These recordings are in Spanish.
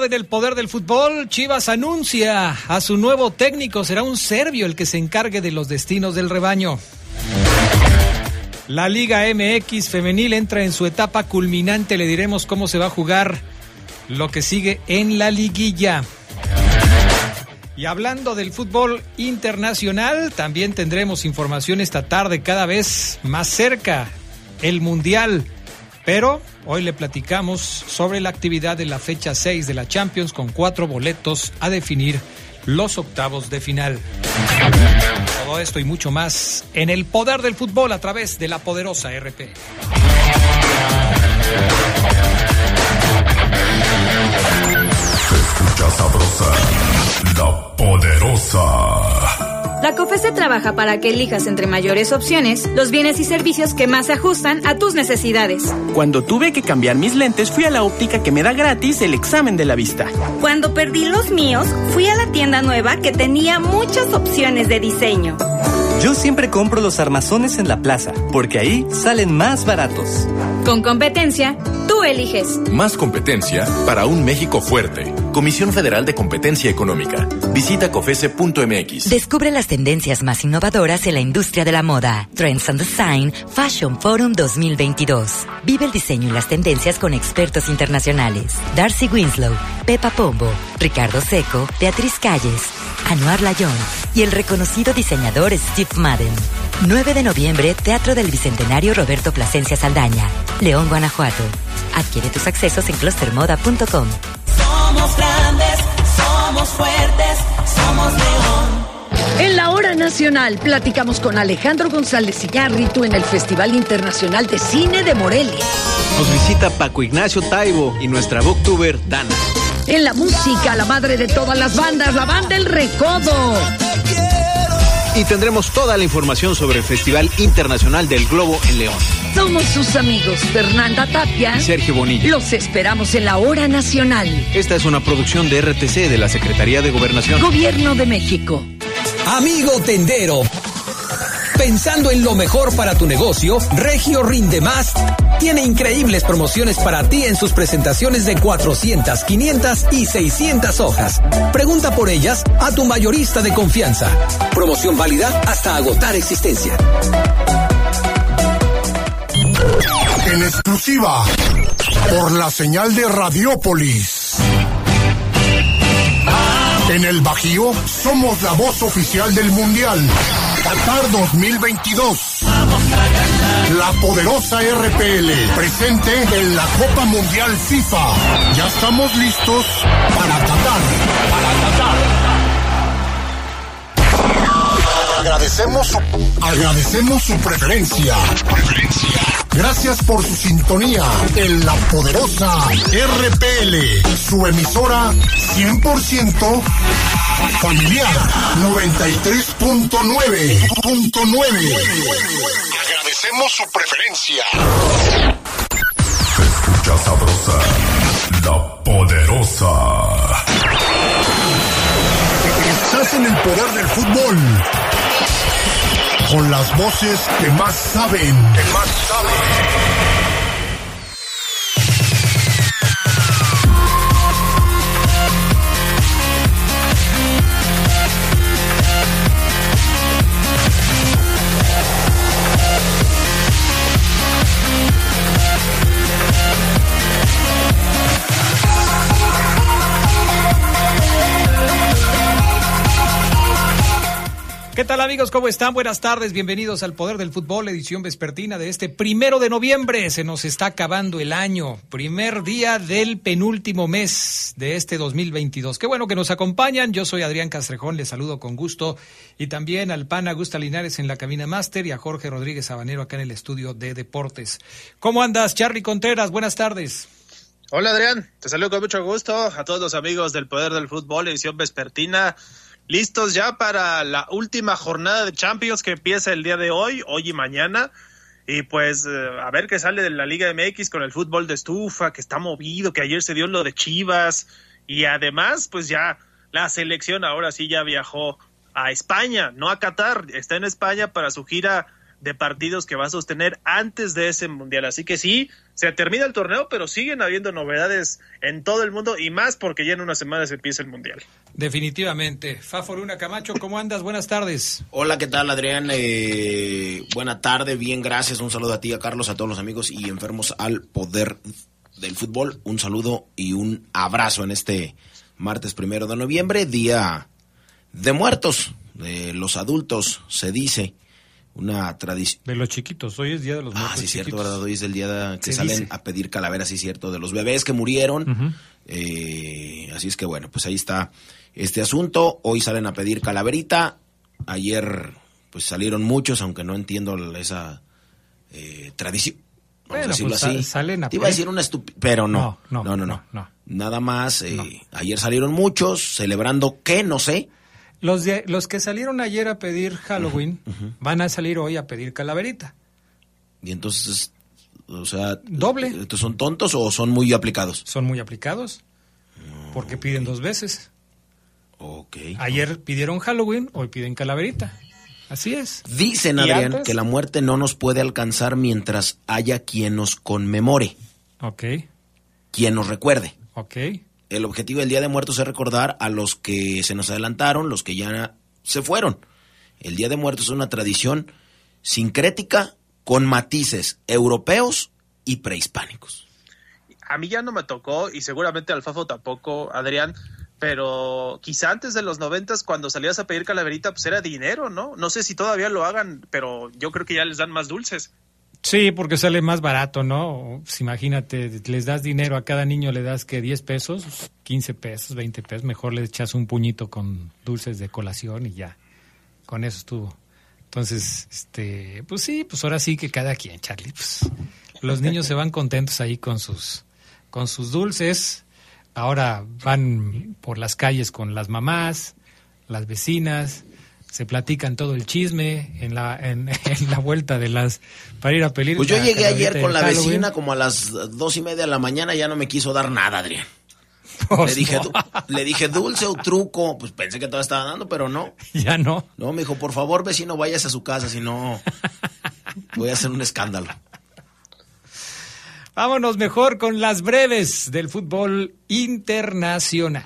Tarde en el poder del fútbol, Chivas anuncia a su nuevo técnico. Será un serbio el que se encargue de los destinos del rebaño. La Liga MX femenil entra en su etapa culminante. Le diremos cómo se va a jugar lo que sigue en la liguilla. Y hablando del fútbol internacional, también tendremos información esta tarde cada vez más cerca, el Mundial. Pero hoy le platicamos sobre la actividad de la fecha 6 de la Champions con cuatro boletos a definir los octavos de final. Todo esto y mucho más en el poder del fútbol a través de la poderosa RP. Se escucha sabrosa, la poderosa. La COFESE trabaja para que elijas entre mayores opciones los bienes y servicios que más se ajustan a tus necesidades. Cuando tuve que cambiar mis lentes, fui a la óptica que me da gratis el examen de la vista. Cuando perdí los míos, fui a la tienda nueva que tenía muchas opciones de diseño. Yo siempre compro los armazones en la plaza, porque ahí salen más baratos. Con competencia, tú eliges. Más competencia para un México fuerte. Comisión Federal de Competencia Económica. Visita cofese.mx. Descubre las tendencias más innovadoras en la industria de la moda. Trends and Design Fashion Forum 2022. Vive el diseño y las tendencias con expertos internacionales. Darcy Winslow, Pepa Pombo, Ricardo Seco, Beatriz Calles, Anuar Layón y el reconocido diseñador Steve Madden. 9 de noviembre, Teatro del Bicentenario Roberto Plasencia Saldaña, León, Guanajuato. Adquiere tus accesos en clustermoda.com. Somos grandes, somos fuertes, somos león. En la hora nacional platicamos con Alejandro González Iñárritu en el Festival Internacional de Cine de Morelia. Nos visita Paco Ignacio Taibo y nuestra booktuber Dana. En la música, la madre de todas las bandas, la banda El Recodo. Y tendremos toda la información sobre el Festival Internacional del Globo en León. Somos sus amigos Fernanda Tapia y Sergio Bonilla. Los esperamos en la hora nacional. Esta es una producción de RTC de la Secretaría de Gobernación. Gobierno de México. Amigo tendero. Pensando en lo mejor para tu negocio, Regio Rinde Más tiene increíbles promociones para ti en sus presentaciones de 400, 500 y 600 hojas. Pregunta por ellas a tu mayorista de confianza. Promoción válida hasta agotar existencia. En exclusiva por la señal de Radiópolis. En el Bajío somos la voz oficial del Mundial. Qatar 2022. La poderosa RPL presente en la Copa Mundial FIFA. Ya estamos listos para Qatar. Para Qatar. Agradecemos su, agradecemos su preferencia. Gracias por su sintonía en la poderosa RPL, su emisora 100% familiar 93.9.9. Agradecemos su preferencia. Se escucha sabrosa, la poderosa. Estás en el poder del fútbol. Con las voces que más saben. Que más saben. ¿Qué tal amigos? ¿Cómo están? Buenas tardes, bienvenidos al Poder del Fútbol, edición vespertina de este primero de noviembre. Se nos está acabando el año, primer día del penúltimo mes de este 2022. Qué bueno que nos acompañan. Yo soy Adrián Castrejón, les saludo con gusto. Y también al PAN Augusta Linares en la cabina máster y a Jorge Rodríguez Sabanero acá en el estudio de deportes. ¿Cómo andas, Charlie Contreras? Buenas tardes. Hola Adrián, te saludo con mucho gusto a todos los amigos del Poder del Fútbol, edición vespertina listos ya para la última jornada de Champions que empieza el día de hoy, hoy y mañana. Y pues eh, a ver qué sale de la Liga MX con el fútbol de estufa, que está movido, que ayer se dio lo de Chivas. Y además, pues ya la selección ahora sí ya viajó a España, no a Qatar, está en España para su gira de partidos que va a sostener antes de ese mundial. Así que sí, se termina el torneo, pero siguen habiendo novedades en todo el mundo y más porque ya en unas semanas empieza el mundial. Definitivamente. Faforuna Camacho, ¿cómo andas? Buenas tardes. Hola, ¿qué tal Adrián? Eh, buena tarde, bien, gracias. Un saludo a ti, a Carlos, a todos los amigos y enfermos al poder del fútbol. Un saludo y un abrazo en este martes primero de noviembre, día de muertos, de los adultos, se dice una tradición. De los chiquitos, hoy es Día de los Muertos. Ah, sí, cierto, ¿verdad? Hoy es el día de, que salen a pedir calaveras, sí, cierto, de los bebés que murieron. eh, así es que bueno, pues ahí está este asunto. Hoy salen a pedir calaverita. Ayer, pues salieron muchos, aunque no entiendo esa eh, tradición. Vamos a decirlo pues, así. Salen a Te iba a decir una estupidez, pero no. No, No, no, no, no. no. Nada más, eh, ayer salieron muchos, celebrando que, no sé. Los, de, los que salieron ayer a pedir Halloween van a salir hoy a pedir calaverita. Y entonces, o sea... Doble. ¿Estos son tontos o son muy aplicados? Son muy aplicados. Porque piden dos veces. Ok. Ayer pidieron Halloween, hoy piden calaverita. Así es. Dicen, ¿Y Adrián, antes? que la muerte no nos puede alcanzar mientras haya quien nos conmemore, Ok, quien nos recuerde. ok. El objetivo del Día de Muertos es recordar a los que se nos adelantaron, los que ya se fueron. El Día de Muertos es una tradición sincrética con matices europeos y prehispánicos. A mí ya no me tocó y seguramente al Fafo tampoco, Adrián, pero quizá antes de los noventas cuando salías a pedir calaverita pues era dinero, ¿no? No sé si todavía lo hagan, pero yo creo que ya les dan más dulces. Sí, porque sale más barato, ¿no? Pues imagínate, les das dinero a cada niño, le das que 10 pesos, 15 pesos, 20 pesos, mejor le echas un puñito con dulces de colación y ya. Con eso estuvo. Entonces, este, pues sí, pues ahora sí que cada quien, Charlie, pues los niños se van contentos ahí con sus con sus dulces. Ahora van por las calles con las mamás, las vecinas, se platican todo el chisme en la en, en la vuelta de las para ir a pedir. Pues yo llegué ayer con la Halloween. vecina como a las dos y media de la mañana, ya no me quiso dar nada, Adrián. Pues le, dije, no. du- le dije dulce o truco, pues pensé que todavía estaba dando, pero no. Ya no. No, me dijo, por favor, vecino, váyase a su casa, si no voy a hacer un escándalo. Vámonos mejor con las breves del fútbol internacional.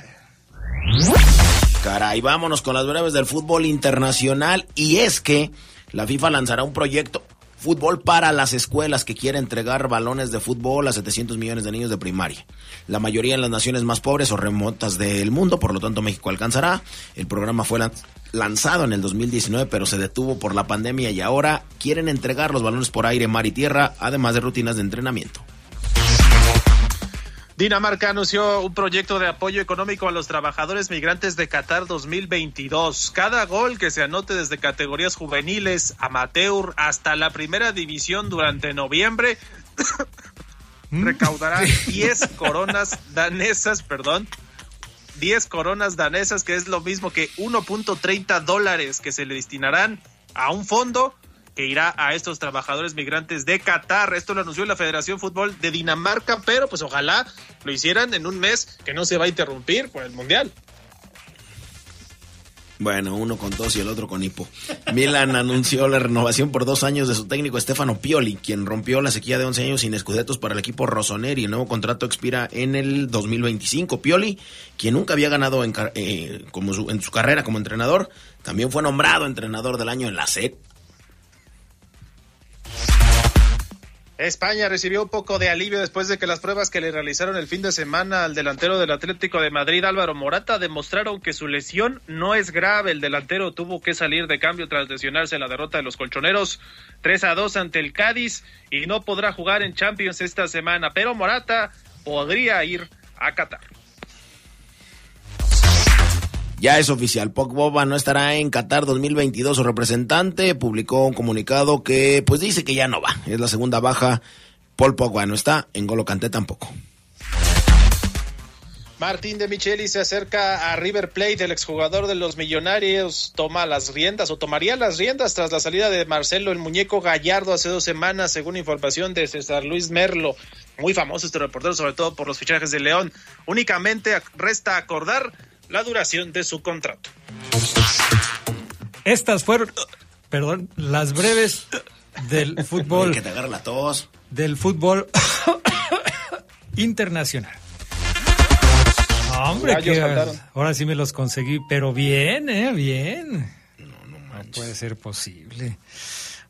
Caray, vámonos con las breves del fútbol internacional. Y es que la FIFA lanzará un proyecto fútbol para las escuelas que quiere entregar balones de fútbol a 700 millones de niños de primaria. La mayoría en las naciones más pobres o remotas del mundo, por lo tanto México alcanzará. El programa fue lan- lanzado en el 2019, pero se detuvo por la pandemia y ahora quieren entregar los balones por aire, mar y tierra, además de rutinas de entrenamiento. Dinamarca anunció un proyecto de apoyo económico a los trabajadores migrantes de Qatar 2022. Cada gol que se anote desde categorías juveniles, amateur, hasta la primera división durante noviembre recaudará 10 coronas danesas, perdón, 10 coronas danesas, que es lo mismo que 1.30 dólares que se le destinarán a un fondo que irá a estos trabajadores migrantes de Qatar. Esto lo anunció la Federación Fútbol de Dinamarca, pero pues ojalá lo hicieran en un mes que no se va a interrumpir por el Mundial. Bueno, uno con tos y el otro con hipo. Milan anunció la renovación por dos años de su técnico Stefano Pioli, quien rompió la sequía de 11 años sin escudetos para el equipo Rossoneri. El nuevo contrato expira en el 2025. Pioli, quien nunca había ganado en, eh, como su- en su carrera como entrenador, también fue nombrado entrenador del año en la SED. España recibió un poco de alivio después de que las pruebas que le realizaron el fin de semana al delantero del Atlético de Madrid, Álvaro Morata, demostraron que su lesión no es grave. El delantero tuvo que salir de cambio tras lesionarse en la derrota de los colchoneros 3 a 2 ante el Cádiz y no podrá jugar en Champions esta semana, pero Morata podría ir a Qatar. Ya es oficial, Pogba no estará en Qatar 2022. Su representante publicó un comunicado que pues dice que ya no va. Es la segunda baja. Paul Pogba no está, en Golo Canté tampoco. Martín de Micheli se acerca a River Plate, el exjugador de los Millonarios toma las riendas o tomaría las riendas tras la salida de Marcelo el muñeco Gallardo hace dos semanas, según información de César Luis Merlo. Muy famoso este reportero, sobre todo por los fichajes de León. Únicamente resta acordar la duración de su contrato. Estas fueron, perdón, las breves del fútbol. que te agarra la tos. Del fútbol internacional. Hombre, que ahora sí me los conseguí, pero bien, ¿eh? Bien. No, no, no puede ser posible.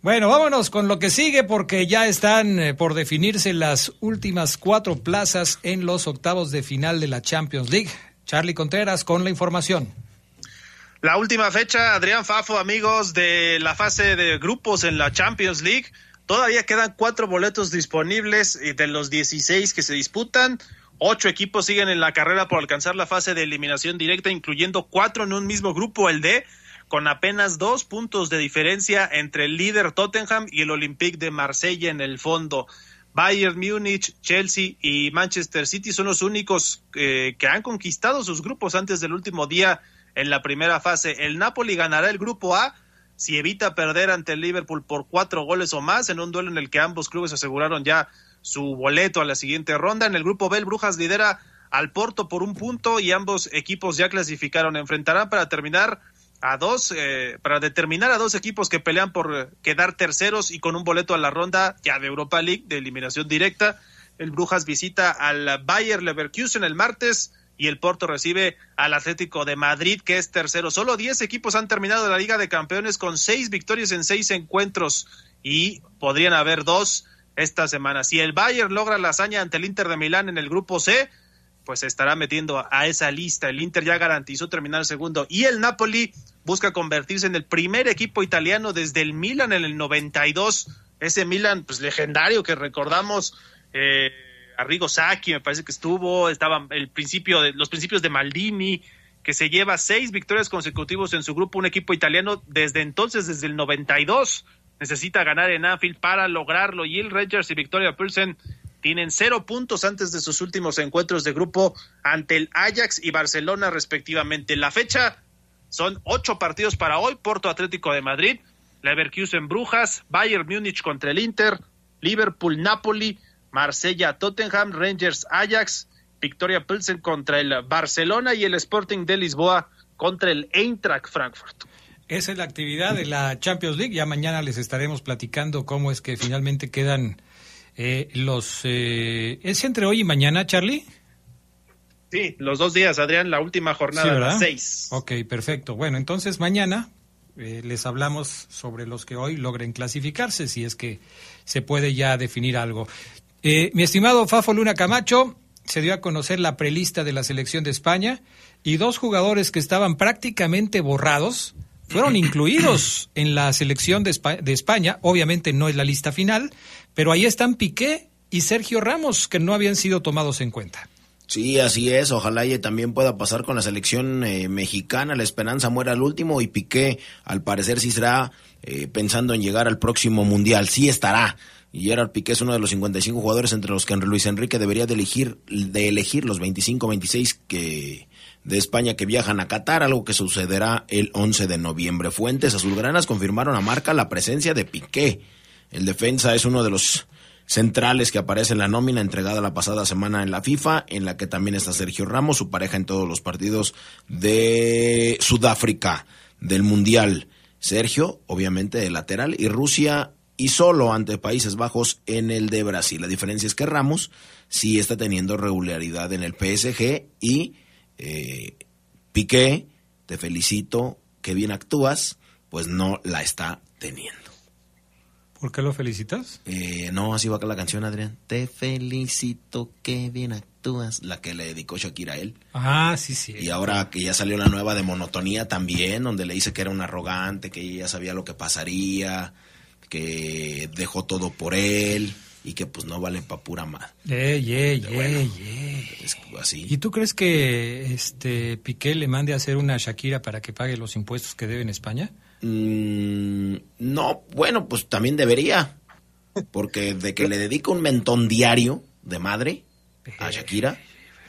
Bueno, vámonos con lo que sigue porque ya están eh, por definirse las últimas cuatro plazas en los octavos de final de la Champions League. Charlie Contreras con la información. La última fecha, Adrián Fafo, amigos de la fase de grupos en la Champions League. Todavía quedan cuatro boletos disponibles y de los 16 que se disputan. Ocho equipos siguen en la carrera por alcanzar la fase de eliminación directa, incluyendo cuatro en un mismo grupo, el D, con apenas dos puntos de diferencia entre el líder Tottenham y el Olympique de Marsella en el fondo. Bayern Múnich, Chelsea y Manchester City son los únicos eh, que han conquistado sus grupos antes del último día en la primera fase. El Napoli ganará el grupo A si evita perder ante el Liverpool por cuatro goles o más en un duelo en el que ambos clubes aseguraron ya su boleto a la siguiente ronda. En el grupo B, el Brujas lidera al Porto por un punto y ambos equipos ya clasificaron. Enfrentarán para terminar a dos, eh, para determinar a dos equipos que pelean por eh, quedar terceros y con un boleto a la ronda ya de Europa League de eliminación directa. El Brujas visita al Bayer Leverkusen el martes y el Porto recibe al Atlético de Madrid, que es tercero. Solo 10 equipos han terminado la Liga de Campeones con seis victorias en seis encuentros y podrían haber dos esta semana. Si el Bayern logra la hazaña ante el Inter de Milán en el grupo C, pues se estará metiendo a esa lista. El Inter ya garantizó terminar segundo y el Napoli busca convertirse en el primer equipo italiano desde el Milan en el 92. Ese Milan, pues legendario que recordamos, eh, Arrigo Sacchi me parece que estuvo, estaba el principio de, los principios de Maldini, que se lleva seis victorias consecutivas en su grupo, un equipo italiano desde entonces, desde el 92. Necesita ganar en Anfield para lograrlo. Y el Rangers y Victoria Pilsen tienen cero puntos antes de sus últimos encuentros de grupo ante el Ajax y Barcelona respectivamente. La fecha son ocho partidos para hoy, Porto Atlético de Madrid, Leverkusen Brujas, Bayern Múnich contra el Inter, Liverpool Napoli, Marsella Tottenham, Rangers Ajax, Victoria Pilsen contra el Barcelona y el Sporting de Lisboa contra el Eintracht Frankfurt. Esa es la actividad de la Champions League. Ya mañana les estaremos platicando cómo es que finalmente quedan eh, los... Eh, ¿Es entre hoy y mañana, Charlie? Sí, los dos días, Adrián, la última jornada, las seis. Ok, perfecto. Bueno, entonces mañana eh, les hablamos sobre los que hoy logren clasificarse, si es que se puede ya definir algo. mi estimado Fafo Luna Camacho, se dio a conocer la prelista de la selección de España y dos jugadores que estaban prácticamente borrados fueron incluidos en la selección de España. Obviamente no es la lista final, pero ahí están Piqué y Sergio Ramos, que no habían sido tomados en cuenta. Sí, así es. Ojalá y también pueda pasar con la selección eh, mexicana. La esperanza muere al último y Piqué, al parecer, sí será eh, pensando en llegar al próximo mundial. Sí estará. Y Gerard Piqué es uno de los 55 jugadores entre los que Luis Enrique debería de elegir, de elegir los 25, 26 que de España que viajan a Qatar, algo que sucederá el 11 de noviembre. Fuentes azulgranas confirmaron a Marca la presencia de Piqué. El defensa es uno de los centrales que aparece en la nómina entregada la pasada semana en la FIFA, en la que también está Sergio Ramos, su pareja en todos los partidos de Sudáfrica del Mundial. Sergio, obviamente, de lateral, y Rusia y solo ante Países Bajos en el de Brasil. La diferencia es que Ramos sí está teniendo regularidad en el PSG y eh, Piqué, te felicito, que bien actúas, pues no la está teniendo. ¿Por qué lo felicitas? Eh, no, así va acá la canción, Adrián. Te felicito, qué bien actúas. La que le dedicó Shakira a él. Ah, sí, sí. Y ahora que ya salió la nueva de Monotonía también, donde le dice que era un arrogante, que ella sabía lo que pasaría, que dejó todo por él y que pues no vale pa' pura madre. Ey, ey, ey, ey. Es así. ¿Y tú crees que este Piqué le mande a hacer una Shakira para que pague los impuestos que debe en España? Mm, no, bueno, pues también debería. Porque de que le dedica un mentón diario de madre a Shakira,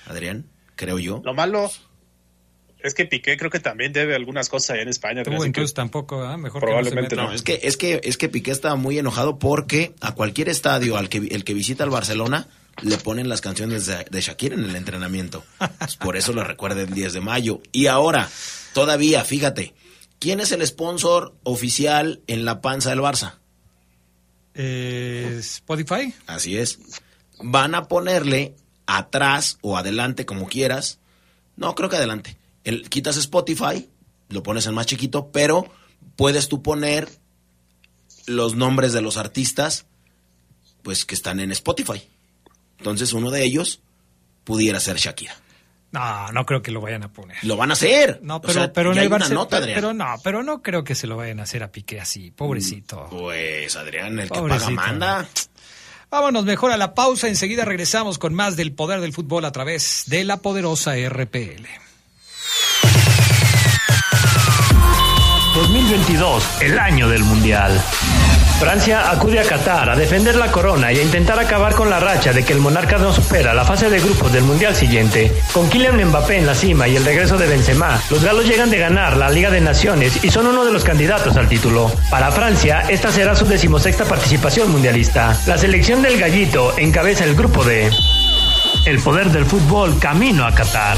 Adrián, creo yo. Lo malo es que Piqué creo que también debe algunas cosas allá en España. Tú que entonces tampoco. Mejor probablemente que no. No, es que, es que, es que Piqué estaba muy enojado porque a cualquier estadio al que, el que visita el Barcelona le ponen las canciones de, de Shakira en el entrenamiento. Pues por eso lo recuerda el 10 de mayo. Y ahora, todavía, fíjate, ¿quién es el sponsor oficial en la panza del Barça? Eh, Spotify. Así es. Van a ponerle atrás o adelante, como quieras. No, creo que adelante. El, quitas Spotify, lo pones en más chiquito, pero puedes tú poner los nombres de los artistas, pues que están en Spotify. Entonces uno de ellos pudiera ser Shakira. No, no creo que lo vayan a poner. Lo van a hacer. No, O pero, sea, pero en ya el hay una Barce- nota, pero, Adrián. pero no, pero no creo que se lo vayan a hacer a Piqué así, pobrecito. Pues Adrián, el que paga manda. Vámonos mejor a la pausa, enseguida regresamos con más del poder del fútbol a través de la poderosa RPL. 2022, el año del Mundial. Francia acude a Qatar a defender la corona y a intentar acabar con la racha de que el monarca no supera la fase de grupos del Mundial siguiente. Con Kylian Mbappé en la cima y el regreso de Benzema, los galos llegan de ganar la Liga de Naciones y son uno de los candidatos al título. Para Francia, esta será su decimosexta participación mundialista. La selección del gallito encabeza el grupo D. El poder del fútbol camino a Qatar.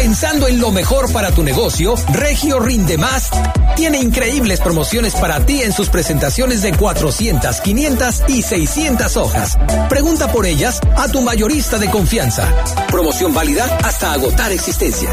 Pensando en lo mejor para tu negocio, Regio Rinde Más tiene increíbles promociones para ti en sus presentaciones de 400, 500 y 600 hojas. Pregunta por ellas a tu mayorista de confianza. Promoción válida hasta agotar existencia.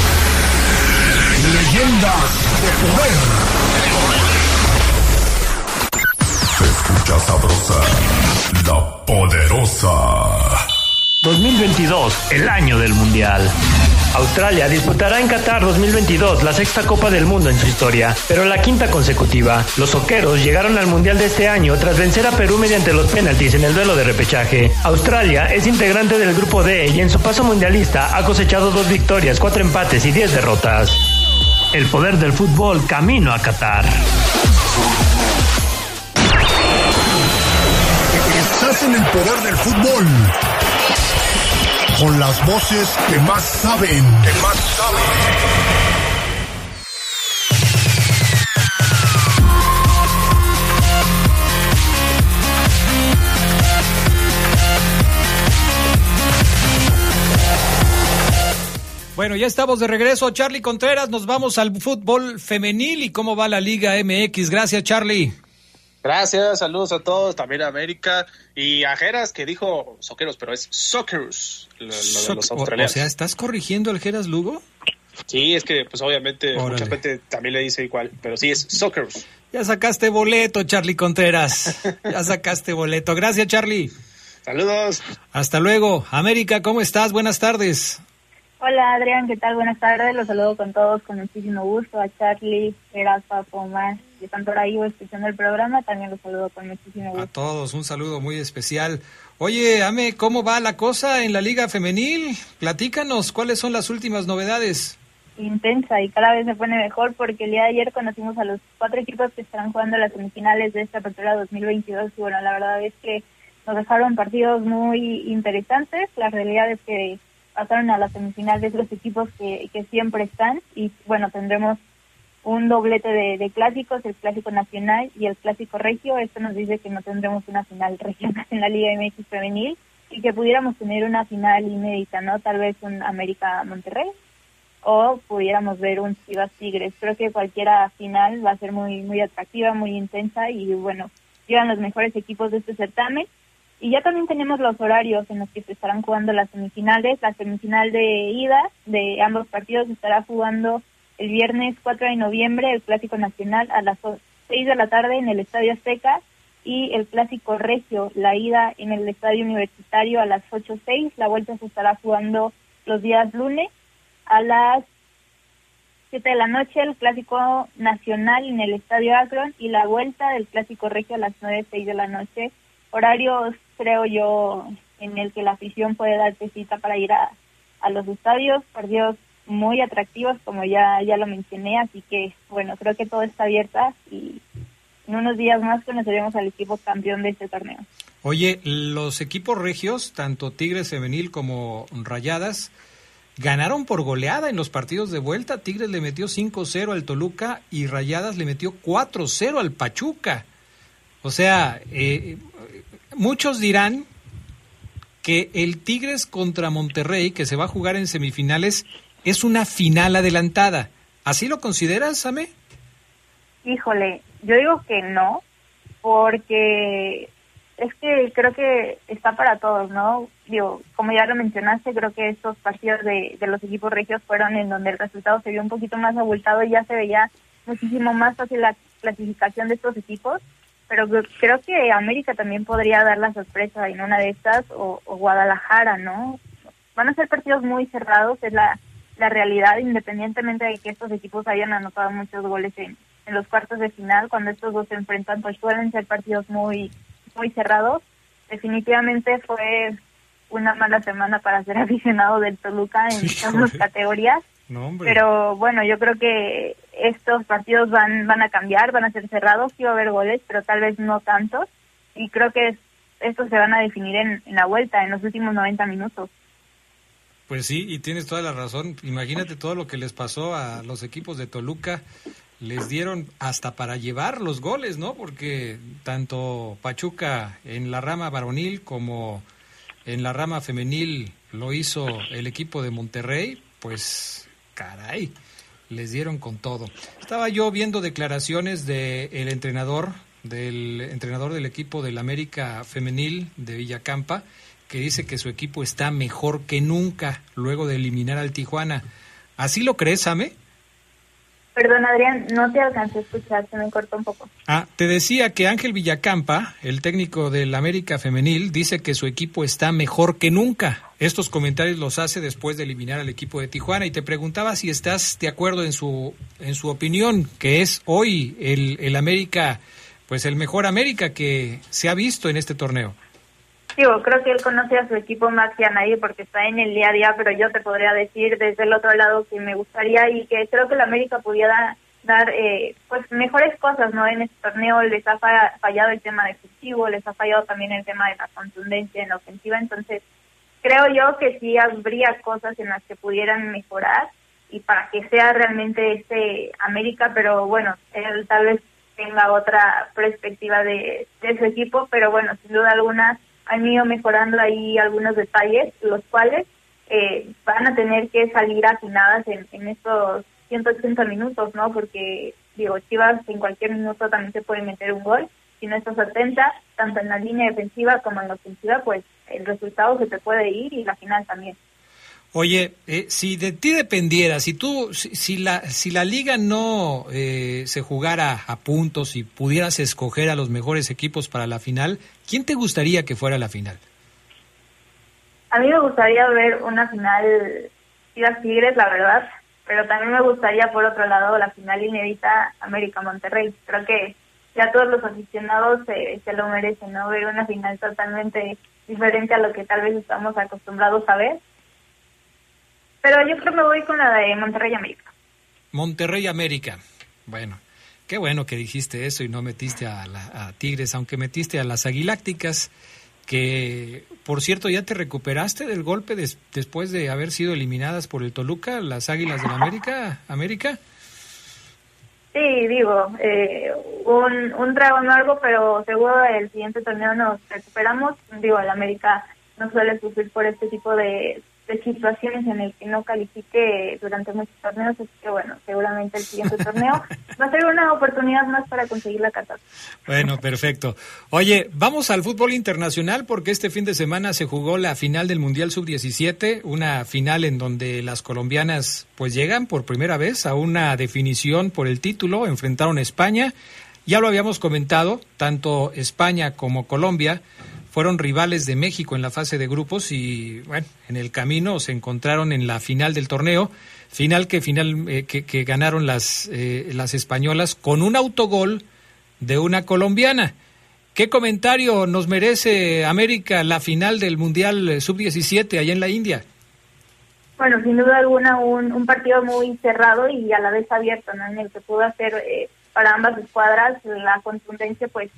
Leyendas de poder. Se escucha sabrosa, la poderosa. 2022, el año del Mundial. Australia disputará en Qatar 2022 la sexta Copa del Mundo en su historia, pero la quinta consecutiva. Los soqueros llegaron al Mundial de este año tras vencer a Perú mediante los penaltis en el duelo de repechaje. Australia es integrante del grupo D y en su paso mundialista ha cosechado dos victorias, cuatro empates y diez derrotas. El poder del fútbol camino a Qatar. Estás en el poder del fútbol. Con las voces que más saben. Que más saben. Bueno, ya estamos de regreso. Charlie Contreras, nos vamos al fútbol femenil y cómo va la Liga MX. Gracias, Charlie. Gracias, saludos a todos, también a América y a Geras que dijo Soqueros, pero es Socceros, lo, lo de o, sea, ¿estás corrigiendo el Geras Lugo? Sí, es que pues obviamente Órale. mucha gente también le dice igual, pero sí es Socceros. Ya sacaste boleto, Charlie Contreras. Ya sacaste boleto. Gracias, Charlie. Saludos. Hasta luego. América, ¿cómo estás? Buenas tardes. Hola Adrián, ¿qué tal? Buenas tardes, los saludo con todos con muchísimo gusto, a Charlie, Eras, Papo, Omar, que están por ahí escuchando el programa, también los saludo con muchísimo A gusto. todos, un saludo muy especial. Oye, Ame, ¿cómo va la cosa en la Liga Femenil? Platícanos, ¿cuáles son las últimas novedades? Intensa y cada vez se pone mejor porque el día de ayer conocimos a los cuatro equipos que estarán jugando las semifinales de esta apertura 2022 y bueno, la verdad es que nos dejaron partidos muy interesantes, la realidad es que pasaron a las semifinales los equipos que, que siempre están y bueno, tendremos un doblete de, de clásicos, el clásico nacional y el clásico regio. Esto nos dice que no tendremos una final regional en la Liga MX femenil y que pudiéramos tener una final inédita, ¿no? Tal vez un América Monterrey o pudiéramos ver un Chivas Tigres. Creo que cualquiera final va a ser muy muy atractiva, muy intensa y bueno, llegan los mejores equipos de este certamen. Y ya también tenemos los horarios en los que se estarán jugando las semifinales. La semifinal de ida de ambos partidos estará jugando el viernes 4 de noviembre, el Clásico Nacional a las 6 de la tarde en el Estadio Azteca y el Clásico Regio, la ida en el Estadio Universitario a las 8.06. La vuelta se estará jugando los días lunes a las 7 de la noche, el Clásico Nacional en el Estadio Akron y la vuelta del Clásico Regio a las 9.06 de la noche. Horarios, creo yo, en el que la afición puede darse cita para ir a, a los estadios, partidos muy atractivos, como ya, ya lo mencioné, así que, bueno, creo que todo está abierta y en unos días más conoceremos al equipo campeón de este torneo. Oye, los equipos regios, tanto Tigres Femenil como Rayadas, ganaron por goleada en los partidos de vuelta. Tigres le metió 5-0 al Toluca y Rayadas le metió 4-0 al Pachuca. O sea, eh, muchos dirán que el Tigres contra Monterrey, que se va a jugar en semifinales, es una final adelantada. ¿Así lo consideras, Same? Híjole, yo digo que no, porque es que creo que está para todos, ¿no? Digo, como ya lo mencionaste, creo que estos partidos de, de los equipos regios fueron en donde el resultado se vio un poquito más abultado y ya se veía muchísimo más fácil la clasificación de estos equipos, pero creo- que América también podría dar la sorpresa en una de estas o, o Guadalajara, ¿no? Van a ser partidos muy cerrados, es la, la realidad, independientemente de que estos equipos hayan anotado muchos goles en, en los cuartos de final, cuando estos dos se enfrentan, pues suelen ser partidos muy, muy cerrados. Definitivamente fue una mala semana para ser aficionado del Toluca en todas las categorías. No. Pero bueno, yo creo que estos partidos van van a cambiar, van a ser cerrados, sí va a haber goles, pero tal vez no tantos. Y creo que es- estos se van a definir en, en la vuelta, en los últimos 90 minutos. Pues sí, y tienes toda la razón. Imagínate todo lo que les pasó a los equipos de Toluca. Les dieron hasta para llevar los goles, ¿no? Porque tanto Pachuca en la rama varonil como en la rama femenil lo hizo el equipo de Monterrey. Pues, caray, les dieron con todo. Estaba yo viendo declaraciones del entrenador, del entrenador del equipo del América Femenil de Villacampa, que dice que su equipo está mejor que nunca luego de eliminar al Tijuana. ¿Así lo crees, Ame? Perdón, Adrián, no te alcancé a escuchar, se me cortó un poco. Ah, te decía que Ángel Villacampa, el técnico del América Femenil, dice que su equipo está mejor que nunca. Estos comentarios los hace después de eliminar al equipo de Tijuana y te preguntaba si estás de acuerdo en su en su opinión, que es hoy el, el América, pues el mejor América que se ha visto en este torneo. Digo, creo que él conoce a su equipo más que a nadie porque está en el día a día, pero yo te podría decir desde el otro lado que me gustaría y que creo que la América pudiera dar eh, pues mejores cosas no en este torneo les ha fa- fallado el tema defensivo les ha fallado también el tema de la contundencia en la ofensiva entonces creo yo que sí habría cosas en las que pudieran mejorar y para que sea realmente este América pero bueno él tal vez tenga otra perspectiva de, de su equipo pero bueno sin duda alguna han ido mejorando ahí algunos detalles los cuales eh, van a tener que salir afinadas en, en estos 180 minutos, ¿no? Porque, digo, Chivas en cualquier minuto también se puede meter un gol si no estás atenta, tanto en la línea defensiva como en la ofensiva, pues el resultado se te puede ir y la final también. Oye, eh, si de ti dependiera, si tú, si, la, si la liga no eh, se jugara a puntos y pudieras escoger a los mejores equipos para la final, ¿quién te gustaría que fuera la final? A mí me gustaría ver una final las Tigres, la verdad, pero también me gustaría, por otro lado, la final inédita América-Monterrey. Creo que ya todos los aficionados se lo merecen, ¿no? Ver una final totalmente diferente a lo que tal vez estamos acostumbrados a ver pero yo creo que me voy con la de Monterrey América. Monterrey América. Bueno, qué bueno que dijiste eso y no metiste a, la, Tigres, aunque metiste a las Aguilácticas, que por cierto ya te recuperaste del golpe después de haber sido eliminadas por el Toluca, las Águilas del América, América. Sí, digo, eh, un, un trago amargo, pero seguro el siguiente torneo nos recuperamos. Digo, el América no suele sufrir por este tipo de, de situaciones en el que no califique durante muchos torneos, así que bueno, seguramente el siguiente torneo va a ser una oportunidad más para conseguir la carta. Bueno, perfecto. Oye, vamos al fútbol internacional porque este fin de semana se jugó la final del Mundial Sub-17, una final en donde las colombianas pues llegan por primera vez a una definición por el título, enfrentaron a España. Ya lo habíamos comentado, tanto España como Colombia fueron rivales de México en la fase de grupos y bueno, en el camino se encontraron en la final del torneo, final que final eh, que, ganaron las eh, las españolas con un autogol de una colombiana. ¿Qué comentario nos merece América la final del Mundial Sub-17 allá en la India? Bueno, sin duda alguna un, un, partido muy cerrado y a la vez abierto, ¿no? En el que pudo hacer eh, para ambas escuadras la contundencia, pues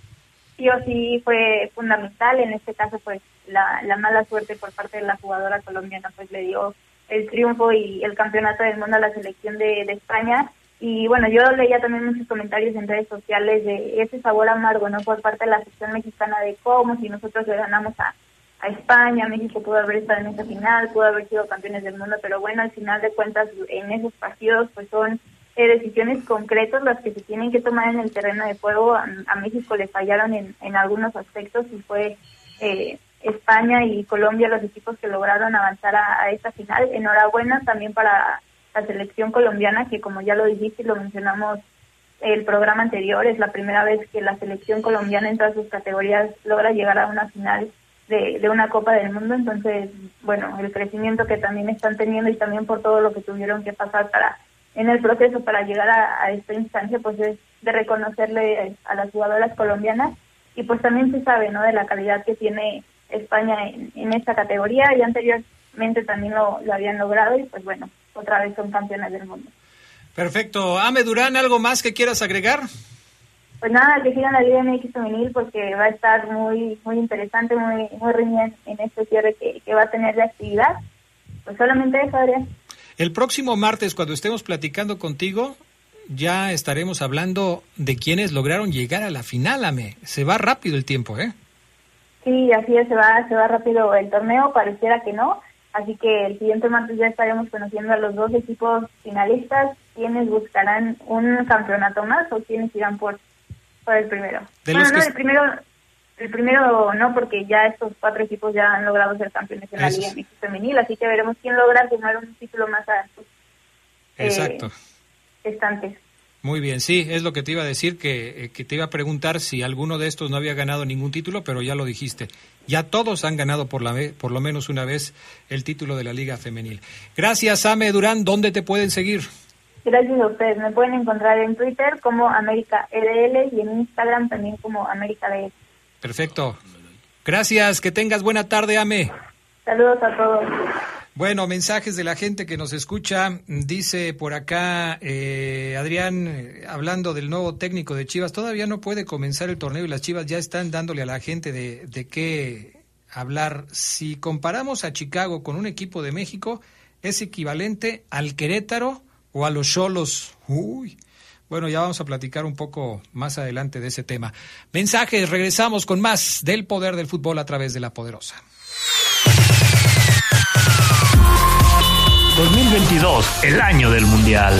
sí o sí fue fundamental. En este caso, pues la, la mala suerte por parte de la jugadora colombiana, pues le dio el triunfo y el campeonato del mundo a la selección de, España. Y bueno, yo leía también muchos comentarios en redes sociales de ese sabor amargo, ¿no? Por parte de la sección mexicana de cómo si nosotros le ganamos a, a España, México pudo haber estado en esa final, pudo haber sido campeones del mundo, pero bueno, al final de cuentas en esos partidos pues son eh, decisiones concretas las que se tienen que tomar en el terreno de juego. A, México le fallaron en, en, algunos aspectos y fue eh, España y Colombia los equipos que lograron avanzar a, esta final. Enhorabuena también para la selección colombiana, que como ya lo dijiste y lo mencionamos el programa anterior, es la primera vez que la selección colombiana en todas sus categorías logra llegar a una final de, de, una Copa del Mundo. Entonces, bueno, el crecimiento que también están teniendo y también por todo lo que tuvieron que pasar para en el proceso para llegar a, esta instancia, pues es de reconocerle a las jugadoras colombianas y pues también se sabe, ¿no? De la calidad que tiene España en, esta categoría y anteriormente también lo, lo habían logrado y pues bueno, otra vez son campeonas del mundo. Perfecto. Ame Durán, ¿algo más que quieras agregar? Pues nada, que sigan la Liga MX femenil porque va a estar muy muy interesante, muy muy en este cierre que, que va a tener de actividad. Pues solamente eso, Adrián. El próximo martes, cuando estemos platicando contigo, ya estaremos hablando de quienes lograron llegar a la final, Ame. Se va rápido el tiempo, ¿eh? Sí, así es, se va, se va rápido el torneo, pareciera que no. Así que el siguiente martes ya estaremos conociendo a los dos equipos finalistas, quienes buscarán un campeonato más o quienes irán por, por el primero. bueno, no, el primero el primero no, porque ya estos cuatro equipos ya han logrado ser campeones en la Liga MX femenil, así que veremos quién logra sumar un título más a eh, Exacto. estantes. Muy bien, sí, es lo que te iba a decir, que, eh, que, te iba a preguntar si alguno de estos no había ganado ningún título, pero ya lo dijiste. Ya todos han ganado por, la, por lo menos una vez el título de la Liga Femenil. Gracias, Ame Durán. ¿Dónde te pueden seguir? Gracias a ustedes. Me pueden encontrar en Twitter como América EDL y en Instagram también como América DL. Perfecto. Gracias, que tengas buena tarde, Ame. Saludos a todos. Bueno, mensajes de la gente que nos escucha. Dice por acá eh, Adrián, eh, hablando del nuevo técnico de Chivas, todavía no puede comenzar el torneo y las Chivas ya están dándole a la gente de, de qué hablar. Si comparamos a Chicago con un equipo de México, es equivalente al Querétaro o a los Cholos. Uy, bueno, ya vamos a platicar un poco más adelante de ese tema. Mensajes, regresamos con más del poder del fútbol a través de la poderosa. 2022, el año del Mundial.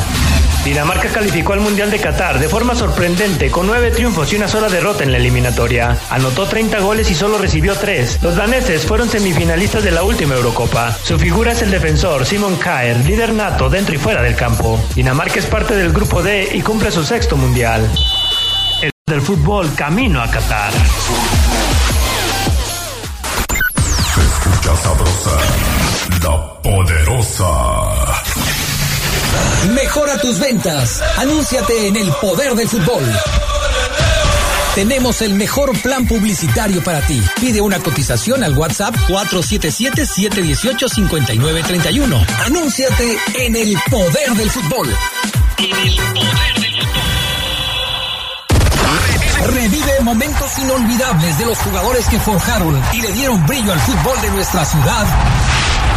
Dinamarca calificó al Mundial de Qatar de forma sorprendente con nueve triunfos y una sola derrota en la eliminatoria. Anotó 30 goles y solo recibió tres. Los daneses fueron semifinalistas de la última Eurocopa. Su figura es el defensor Simon Kjaer, líder nato dentro y fuera del campo. Dinamarca es parte del grupo D y cumple su sexto Mundial. El del fútbol camino a Qatar. Se escucha sabrosa, la poderosa. Mejora tus ventas. Anúnciate en el poder del fútbol. Tenemos el mejor plan publicitario para ti. Pide una cotización al WhatsApp 477-718-5931. Anúnciate en el poder del fútbol. En el poder del fútbol. Revive momentos inolvidables de los jugadores que forjaron y le dieron brillo al fútbol de nuestra ciudad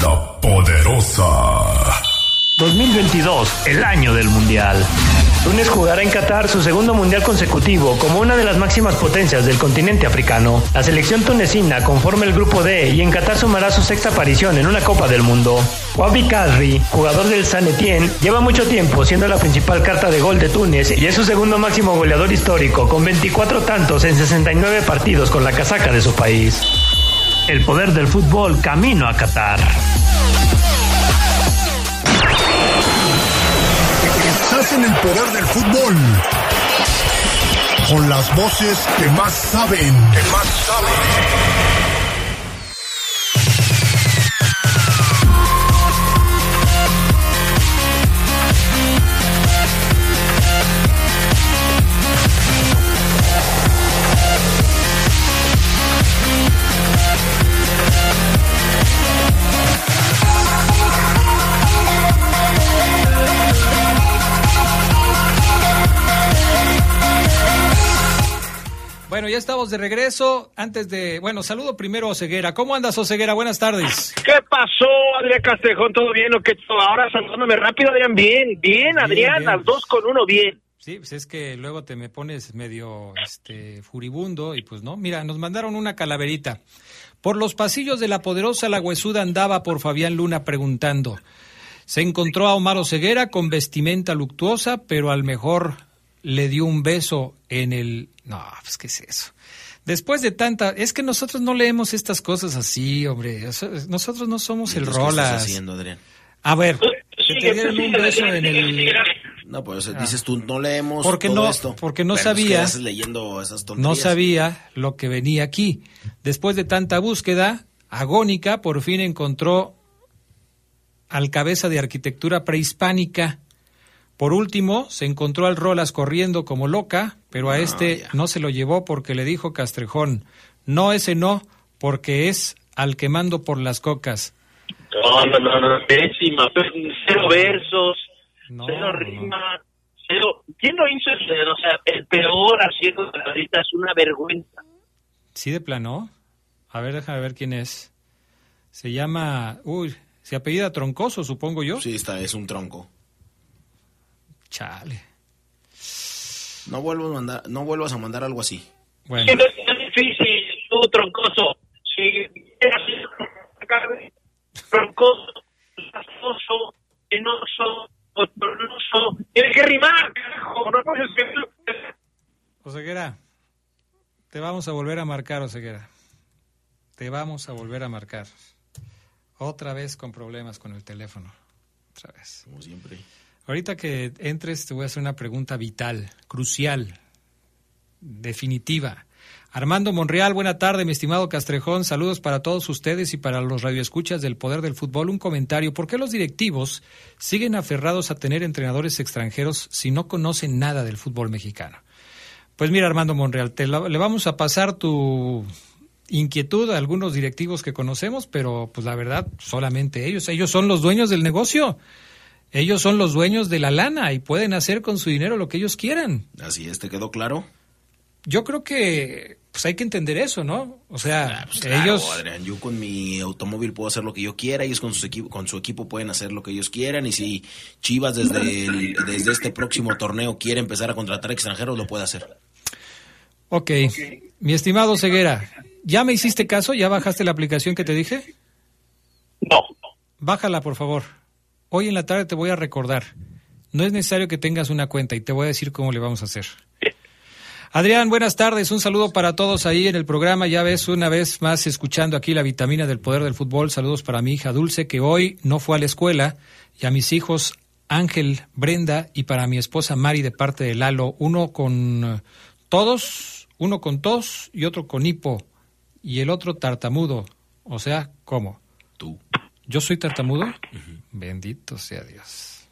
la poderosa. 2022, el año del Mundial. Túnez jugará en Qatar su segundo Mundial consecutivo como una de las máximas potencias del continente africano. La selección tunecina conforma el grupo D y en Qatar sumará su sexta aparición en una Copa del Mundo. Wabi Kadri, jugador del San Etienne, lleva mucho tiempo siendo la principal carta de gol de Túnez y es su segundo máximo goleador histórico con 24 tantos en 69 partidos con la casaca de su país. El poder del fútbol camino a Qatar. Estás en el poder del fútbol. Con las voces que más saben. Que más saben. Ya estamos de regreso. Antes de, bueno, saludo primero a Oseguera. ¿Cómo andas, Oseguera? Buenas tardes. ¿Qué pasó, Adrián Castejón? ¿Todo bien o qué? Ahora saludándome rápido, Adrián. Bien, bien, Adrián, bien. las dos con uno, bien. Sí, pues es que luego te me pones medio este furibundo y pues no. Mira, nos mandaron una calaverita. Por los pasillos de la poderosa La Huesuda andaba por Fabián Luna preguntando. Se encontró a Omar Oseguera con vestimenta luctuosa, pero al mejor le dio un beso en el... No, pues qué es eso. Después de tanta... Es que nosotros no leemos estas cosas así, hombre. Nosotros no somos el Entonces, ¿qué estás rolas. haciendo, Adrián? A ver, que te dieron un beso en el... No, pues Ah. dices tú, no leemos Porque todo no- esto. porque no Bueno, pues, ¿qué sabía- leyendo esas No sabía lo que venía aquí. Después de tanta búsqueda agónica, por fin encontró al cabeza de arquitectura prehispánica. Por último, se encontró al Rolas corriendo como loca, pero a este no se lo llevó porque le dijo Castrejón, no ese no, porque es al que mando por las cocas. No, no, no, no, pésima. Cero versos, cero rima, cero. ¿Quién lo hizo? O sea, el peor haciendo de ahorita es una vergüenza. ¿Sí de plano? A ver, déjame ver quién es. Se llama, uy, se apellida Troncoso, supongo yo. Sí, está, es un tronco. Chale. No vuelvas a mandar, no vuelvas a mandar algo así. Bueno. Es tan difícil, tú, troncoso. Si troncoso, pastoso, penoso, bochornoso, tiene que rimar, carajo. No puedes escribirlo. Oseguera, te vamos a volver a marcar, Oseguera. Te vamos a volver a marcar. Otra vez con problemas con el teléfono. Otra vez. Como siempre. Ahorita que entres te voy a hacer una pregunta vital, crucial, definitiva. Armando Monreal, buena tarde, mi estimado Castrejón. Saludos para todos ustedes y para los radioescuchas del Poder del Fútbol. Un comentario. ¿Por qué los directivos siguen aferrados a tener entrenadores extranjeros si no conocen nada del fútbol mexicano? Pues mira, Armando Monreal, te le vamos a pasar tu inquietud a algunos directivos que conocemos, pero pues la verdad, solamente ellos. Ellos son los dueños del negocio. Ellos son los dueños de la lana y pueden hacer con su dinero lo que ellos quieran. Así es, ¿te quedó claro? Yo creo que pues hay que entender eso, ¿no? O sea, Pues claro, ellos Adrián, yo con mi automóvil puedo hacer lo que yo quiera, ellos con, sus equipo, con su equipo pueden hacer lo que ellos quieran y si Chivas desde, el- desde este próximo torneo quiere empezar a contratar extranjeros, lo puede hacer. Ok, mi estimado Ceguera, ¿ya me hiciste caso? ¿Ya bajaste la aplicación que te dije? No. Bájala, por favor. Hoy en la tarde te voy a recordar. No es necesario que tengas una cuenta y te voy a decir cómo le vamos a hacer. Adrián, buenas tardes. Un saludo para todos ahí en el programa. Ya ves, una vez más escuchando aquí la vitamina del poder del fútbol. Saludos para mi hija Dulce, que hoy no fue a la escuela, y a mis hijos Ángel, Brenda, y para mi esposa Mari de parte de Lalo. Uno con eh, todos, uno con tos y otro con hipo, y el otro tartamudo. O sea, ¿cómo? Tú. ¿Yo soy tartamudo? Bendito sea Dios.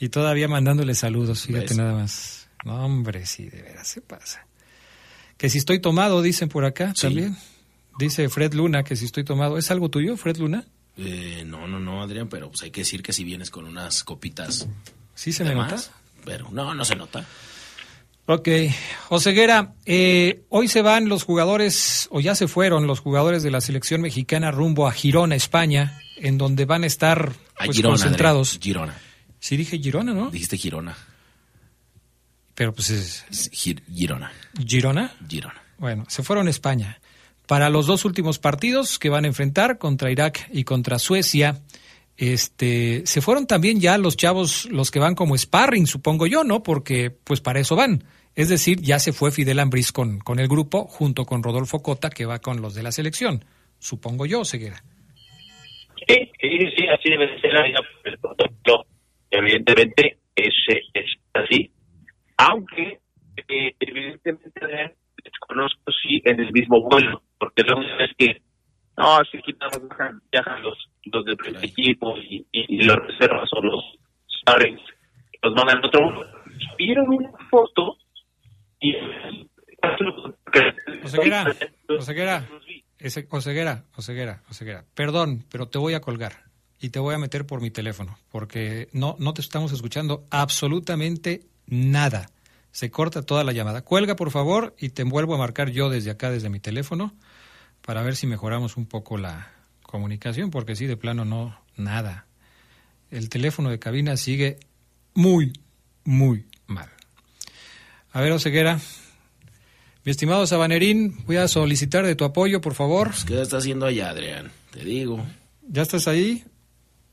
Y todavía mandándole saludos, fíjate ¿Ves? nada más. No, hombre, sí, de veras se pasa. Que si estoy tomado, dicen por acá también. Dice Fred Luna que si estoy tomado. ¿Es algo tuyo, Fred Luna? Eh, no, no, no, Adrián, pero pues hay que decir que si vienes con unas copitas. ¿Sí se me más, nota? Pero no, no se nota. Ok. Oseguera, eh, hoy se van los jugadores, o ya se fueron los jugadores de la selección mexicana rumbo a Girona, España, en donde van a estar A pues, Girona, concentrados. Adrián, Girona. Sí dije Girona, ¿no? Dijiste Girona. Pero pues es... Gir- Girona. ¿Girona? Girona. Bueno, se fueron a España. Para los dos últimos partidos que van a enfrentar contra Irak y contra Suecia, este, se fueron también ya los chavos, los que van como sparring, supongo yo, ¿no? Porque pues para eso van. Es decir, ya se fue Fidel Ambriz con, con el grupo, junto con Rodolfo Cota, que va con los de la selección. Supongo yo, Ceguera. Sí, sí, sí, así debe de ser la el protocolo. Evidentemente es, eh, es así. Aunque, eh, evidentemente, desconozco si en el mismo vuelo, porque luego es que, no, si quitamos, viajan, los, los del primer equipo y, y, los reservas o los sparrings, los mandan en otro vuelo. Vieron una foto y... Oseguera, Oseguera, Oseguera, Oseguera, Oseguera. Perdón, pero te voy a colgar y te voy a meter por mi teléfono porque no, no te estamos escuchando absolutamente nada. Se corta toda la llamada. Cuelga, por favor, y te vuelvo a marcar yo desde acá, desde mi teléfono, para ver si mejoramos un poco la comunicación, porque sí, de plano no, nada. El teléfono de cabina sigue muy, muy. A ver, Oseguera. Mi estimado Sabanerín, voy a solicitar de tu apoyo, por favor. Pues, ¿Qué está haciendo allá, Adrián? Te digo. ¿Ya estás ahí?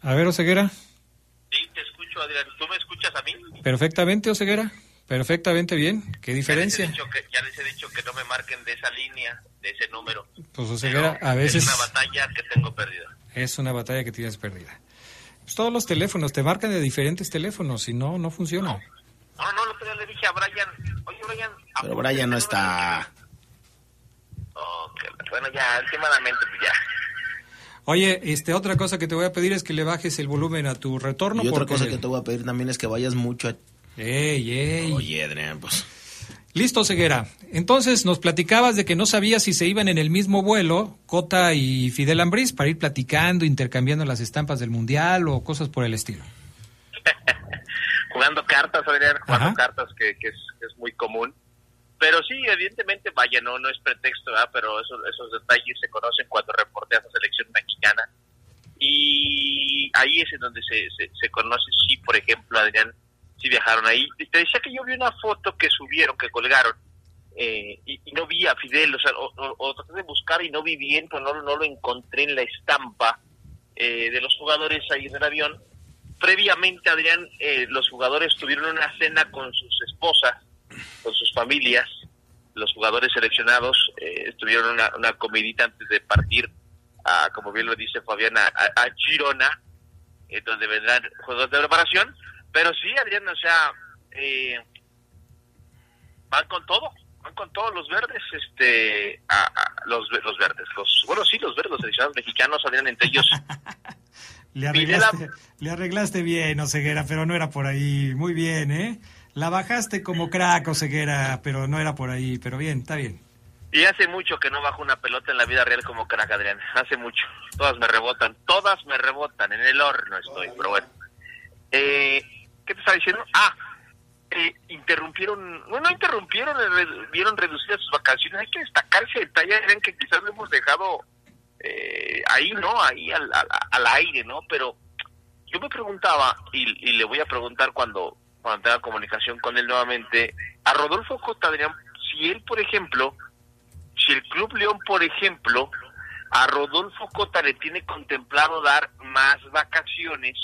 A ver, Oseguera. Sí, te escucho, Adrián. ¿Tú me escuchas a mí? Perfectamente, Oseguera. Perfectamente bien. ¿Qué diferencia? Ya les, he dicho que, ya les he dicho que no me marquen de esa línea, de ese número. Pues Oseguera, a veces Es una batalla que tengo perdida. es una batalla que tienes perdida. Pues todos los teléfonos te marcan de diferentes teléfonos y no, no funciona. No, no, el otro día le dije a Brian, oye, Brian. Pero Brian no está. Que- bueno, ya, últimamente, pues ya. Oye, este, otra cosa que te voy a pedir es que le bajes el volumen a tu retorno. y otra porque... cosa que te voy a pedir también es que vayas mucho a... Ey, ey. Oye, Adrián, pues... Listo, Ceguera. Entonces nos platicabas de que no sabías si se iban en el mismo vuelo, Cota y Fidel Ambriz, para ir platicando, intercambiando las estampas del Mundial o cosas por el estilo. Jugando cartas, Adrián, jugando Ajá. cartas que, que es, que es muy común. Pero sí, evidentemente, vaya, no, no es pretexto, ¿verdad? pero esos, esos detalles se conocen cuando reporteas a selección mexicana. Y ahí es en donde se, se, se conoce si, por ejemplo, Adrián, si viajaron ahí. Te decía que yo vi una foto que subieron, que colgaron, eh, y, y no vi a Fidel, o sea, o, o- o traté de buscar y no vi bien, pero no, no lo encontré en la estampa eh, de los jugadores ahí en el avión. Previamente, Adrián, eh, los jugadores tuvieron una cena con sus esposas, con sus familias, los jugadores seleccionados eh, tuvieron una, una comidita antes de partir, a, como bien lo dice Fabián, a, a- Girona, eh, donde vendrán juegos de preparación. Pero sí, Adrián, o sea, eh, van con todo, van con todos los verdes, este, a- a- los, los verdes, los, bueno, sí, los verdes, los seleccionados mexicanos, Adrián, entre ellos. Le arreglaste, le arreglaste bien, Oseguera, pero no era por ahí. Muy bien, ¿eh? La bajaste como crack, Oseguera, pero no era por ahí. Pero bien, está bien. Y hace mucho que no bajo una pelota en la vida real como crack, Adrián. Hace mucho. Todas me rebotan. Todas me rebotan. En el horno estoy, pero bueno. Eh, ¿Qué te estaba diciendo? Ah, eh, interrumpieron, bueno, no interrumpieron, vieron reducidas sus vacaciones. Hay que destacar ese detalle, eran que quizás lo hemos dejado eh, ahí, ¿no? Ahí al, al, al, aire, ¿no? Pero yo me preguntaba, y, le voy a preguntar cuando, cuando tenga comunicación con él nuevamente, a Rodolfo Cota, Adrián, si él, por ejemplo, si el Club León, por ejemplo, a Rodolfo Cota le tiene contemplado dar más vacaciones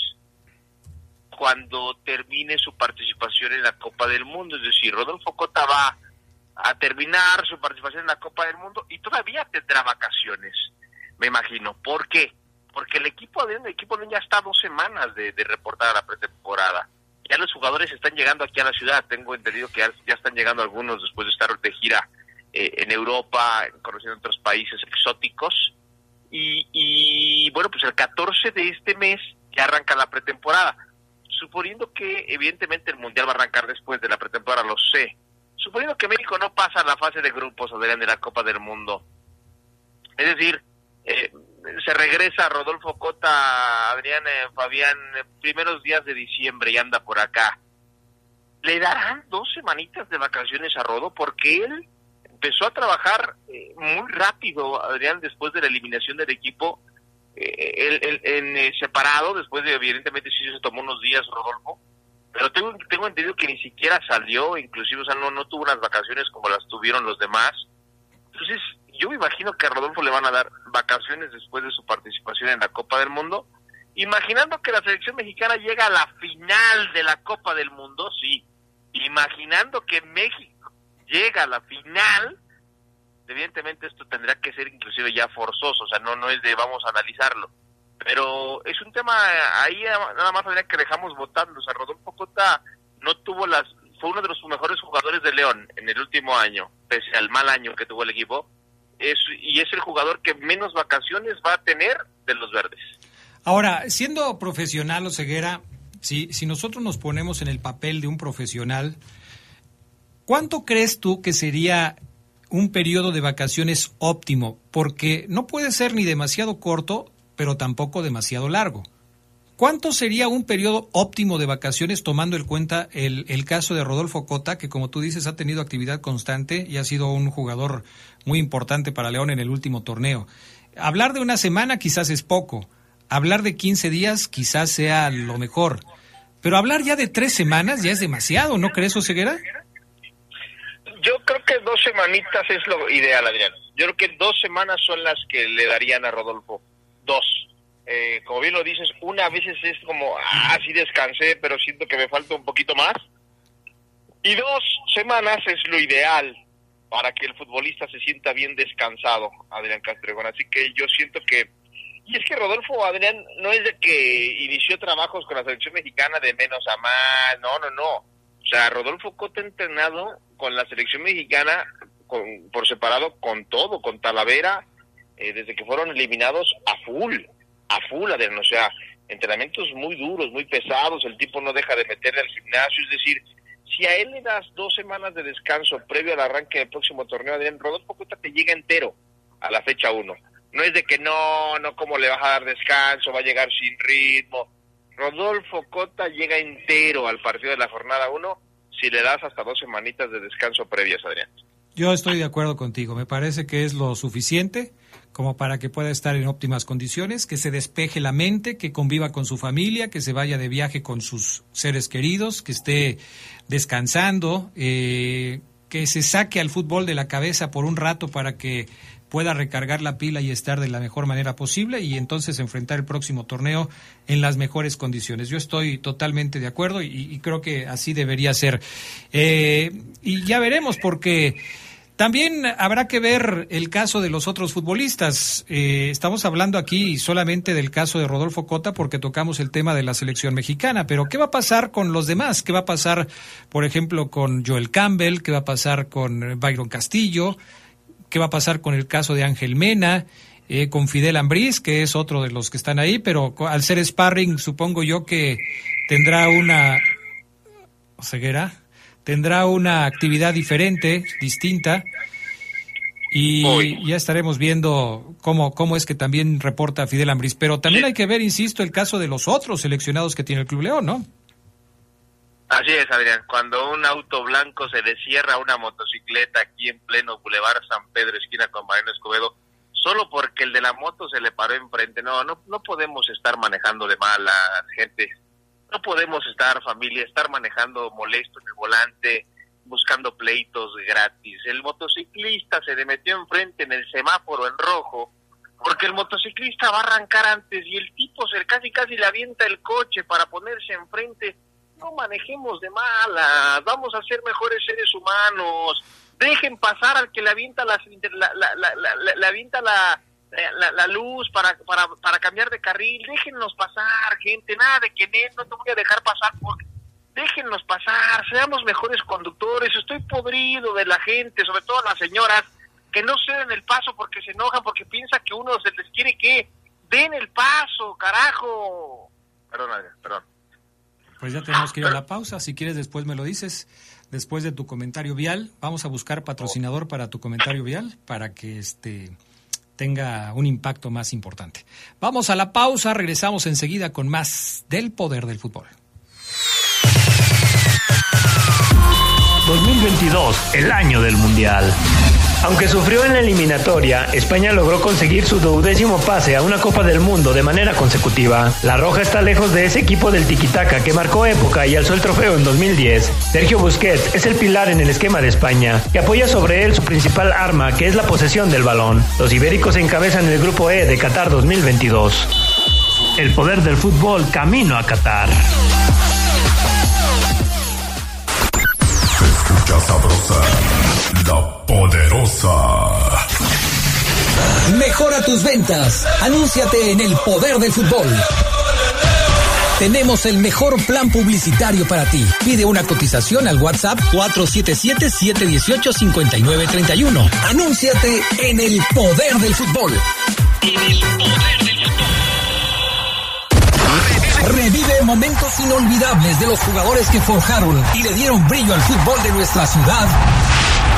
cuando termine su participación en la Copa del Mundo. Es decir, Rodolfo Cota va a terminar su participación en la Copa del Mundo y todavía tendrá vacaciones, me imagino. ¿Por qué? Porque el equipo de equipo ya está dos semanas de, reportar a la pretemporada. Ya los jugadores están llegando aquí a la ciudad. Tengo entendido que ya, están llegando algunos después de estar de gira eh, en Europa, conociendo otros países exóticos. Y, y bueno, pues el 14 de este mes ya arranca la pretemporada suponiendo que evidentemente el Mundial va a arrancar después de la pretemporada, lo sé. Suponiendo que México no pasa la fase de grupos, Adrián, de la Copa del Mundo. Es decir, eh, se regresa Rodolfo Cota, Adrián, eh, Fabián, eh, primeros días de diciembre y anda por acá. ¿Le darán dos semanitas de vacaciones a Rodo? Porque él empezó a trabajar eh, muy rápido, Adrián, después de la eliminación del equipo eh, el, en eh, separado, después de evidentemente sí se tomó unos días Rodolfo, pero tengo, tengo entendido que ni siquiera salió, inclusive, o sea, no, no tuvo unas vacaciones como las tuvieron los demás. Entonces, yo me imagino que a Rodolfo le van a dar vacaciones después de su participación en la Copa del Mundo, imaginando que la selección mexicana llega a la final de la Copa del Mundo, sí, imaginando que México llega a la final, evidentemente esto tendrá que ser inclusive ya forzoso, o sea, no, no es de vamos a analizarlo. Pero es un tema, ahí nada más habría que dejamos votando, o sea, Rodolfo Cota no tuvo las, fue uno de los mejores jugadores de León en el último año, pese al mal año que tuvo el equipo, es, y es el jugador que menos vacaciones va a tener de los verdes. Ahora, siendo profesional o ceguera, si, si nosotros nos ponemos en el papel de un profesional, ¿cuánto crees tú que sería un periodo de vacaciones óptimo, porque no puede ser ni demasiado corto, pero tampoco demasiado largo. ¿Cuánto sería un periodo óptimo de vacaciones tomando en cuenta el, el, caso de Rodolfo Cota, que como tú dices ha tenido actividad constante y ha sido un jugador muy importante para León en el último torneo? Hablar de una semana quizás es poco, hablar de 15 días quizás sea lo mejor, pero hablar ya de tres semanas ya es demasiado, ¿no crees, Oseguera? Yo creo que dos semanitas es lo ideal, Adrián. Yo creo que dos semanas son las que le darían a Rodolfo. Dos. Eh, como bien lo dices, una a veces es como, ah, descansé, pero siento que me falta un poquito más. Y dos semanas es lo ideal para que el futbolista se sienta bien descansado, Adrián Castregón. Así que yo siento que... Y es que Rodolfo, Adrián, no es de que inició trabajos con la selección mexicana de menos a más, no, no, no. O sea, Rodolfo Cota ha entrenado con la selección mexicana con, por separado con todo, con Talavera, eh, desde que fueron eliminados a full, a full, Adrián, o sea, entrenamientos muy duros, muy pesados, el tipo no deja de meterle al gimnasio, es decir, si a él le das dos semanas de descanso previo al arranque del próximo torneo, Adrián, Rodolfo Cota te llega entero a la fecha uno. No es de que no, no, ¿cómo le vas a dar descanso? Va a llegar sin ritmo. Rodolfo Cota llega entero al partido de la jornada uno si le das hasta dos semanitas de descanso previas, Adrián. Yo estoy de acuerdo contigo. Me parece que es lo suficiente como para que pueda estar en óptimas condiciones, que se despeje la mente, que conviva con su familia, que se vaya de viaje con sus seres queridos, que esté descansando, eh, que se saque al fútbol de la cabeza por un rato para que pueda recargar la pila y estar de la mejor manera posible y entonces enfrentar el próximo torneo en las mejores condiciones. Yo estoy totalmente de acuerdo y, y creo que así debería ser. Eh, y ya veremos porque... También habrá que ver el caso de los otros futbolistas. Eh, estamos hablando aquí solamente del caso de Rodolfo Cota porque tocamos el tema de la selección mexicana, pero ¿qué va a pasar con los demás? ¿Qué va a pasar, por ejemplo, con Joel Campbell? ¿Qué va a pasar con Byron Castillo? ¿Qué va a pasar con el caso de Ángel Mena? Eh, con Fidel Ambriz, que es otro de los que están ahí, pero al ser sparring supongo yo que tendrá una ceguera tendrá una actividad diferente, distinta, y ya estaremos viendo cómo, cómo es que también reporta Fidel Ambris. Pero también hay que ver, insisto, el caso de los otros seleccionados que tiene el Club León, ¿no? Así es, Adrián. Cuando un auto blanco se descierra a una motocicleta aquí en pleno Boulevard San Pedro, esquina con Mariano Escobedo, solo porque el de la moto se le paró enfrente. No, no, no podemos estar manejando de mala gente. No podemos estar, familia, estar manejando molesto en el volante, buscando pleitos gratis. El motociclista se le metió enfrente en el semáforo en rojo porque el motociclista va a arrancar antes y el tipo se casi casi le avienta el coche para ponerse enfrente. No manejemos de malas, vamos a ser mejores seres humanos. Dejen pasar al que le la, la, la, la, avienta la, la, luz para, para, para cambiar de carril. Déjennos pasar, gente. Nada de que no te voy a dejar pasar porque déjennos pasar, seamos mejores conductores. Estoy podrido de la gente, sobre todo las señoras que no ceden el paso porque se enojan, porque piensan que uno se les quiere que den el paso, carajo. Perdón, perdón. Pues ya tenemos que ir a la pausa. Si quieres, después me lo dices. Después de tu comentario vial, vamos a buscar patrocinador para tu comentario vial para que este tenga un impacto más importante. Vamos a la pausa, regresamos enseguida con más del poder del fútbol. 2022, el año del Mundial. Aunque sufrió en la eliminatoria, España logró conseguir su duodécimo pase a una Copa del Mundo de manera consecutiva. La Roja está lejos de ese equipo del tiquitaca que marcó época y alzó el trofeo en 2010. Sergio Busquets es el pilar en el esquema de España y apoya sobre él su principal arma, que es la posesión del balón. Los ibéricos encabezan el grupo E de Qatar 2022. El poder del fútbol camino a Qatar. Mejora tus ventas. Anúnciate en el poder del fútbol. Tenemos el mejor plan publicitario para ti. Pide una cotización al WhatsApp 477-718-5931. Anúnciate en el poder del fútbol. En el poder del fútbol. Revive momentos inolvidables de los jugadores que forjaron y le dieron brillo al fútbol de nuestra ciudad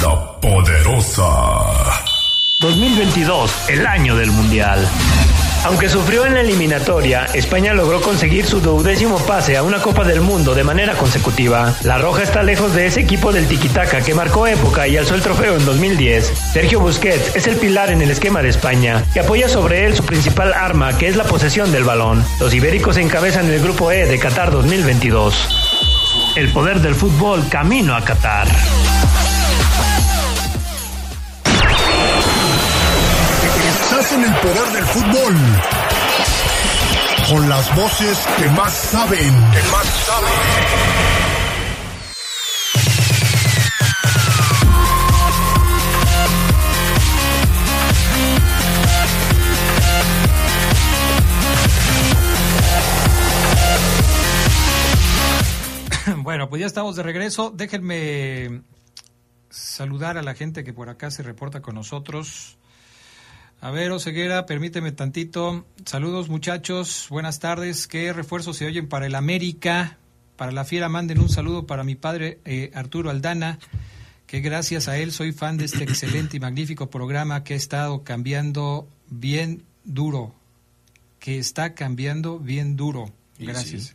la poderosa. 2022, el año del Mundial. Aunque sufrió en la eliminatoria, España logró conseguir su duodécimo pase a una Copa del Mundo de manera consecutiva. La Roja está lejos de ese equipo del tiquitaca que marcó época y alzó el trofeo en 2010. Sergio Busquets es el pilar en el esquema de España y apoya sobre él su principal arma, que es la posesión del balón. Los ibéricos encabezan el grupo E de Qatar 2022. El poder del fútbol camino a Qatar. Estás en el poder del fútbol. Con las voces que más saben. Que más saben. Bueno, pues ya estamos de regreso. Déjenme saludar a la gente que por acá se reporta con nosotros. A ver, Oseguera, permíteme tantito. Saludos, muchachos. Buenas tardes. ¿Qué refuerzos se oyen para el América? Para la fiera, manden un saludo para mi padre eh, Arturo Aldana, que gracias a él soy fan de este excelente y magnífico programa que ha estado cambiando bien duro. Que está cambiando bien duro. Gracias. sí.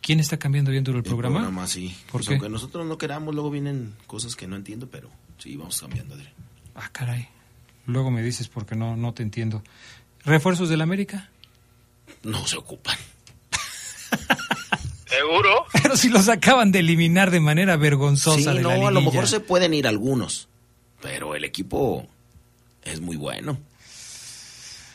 ¿Quién está cambiando bien duro el, programa? programa, sí. ¿Por Pues qué? Aunque nosotros no queramos, luego vienen cosas que no entiendo, pero sí, vamos cambiando, Adrián. Ah, caray. Luego me dices porque no, no te entiendo. ¿Refuerzos del América? No se ocupan. ¿Seguro? Pero si los acaban de eliminar de manera vergonzosa Sí, de no, la a lo mejor se pueden ir algunos, pero el equipo es muy bueno.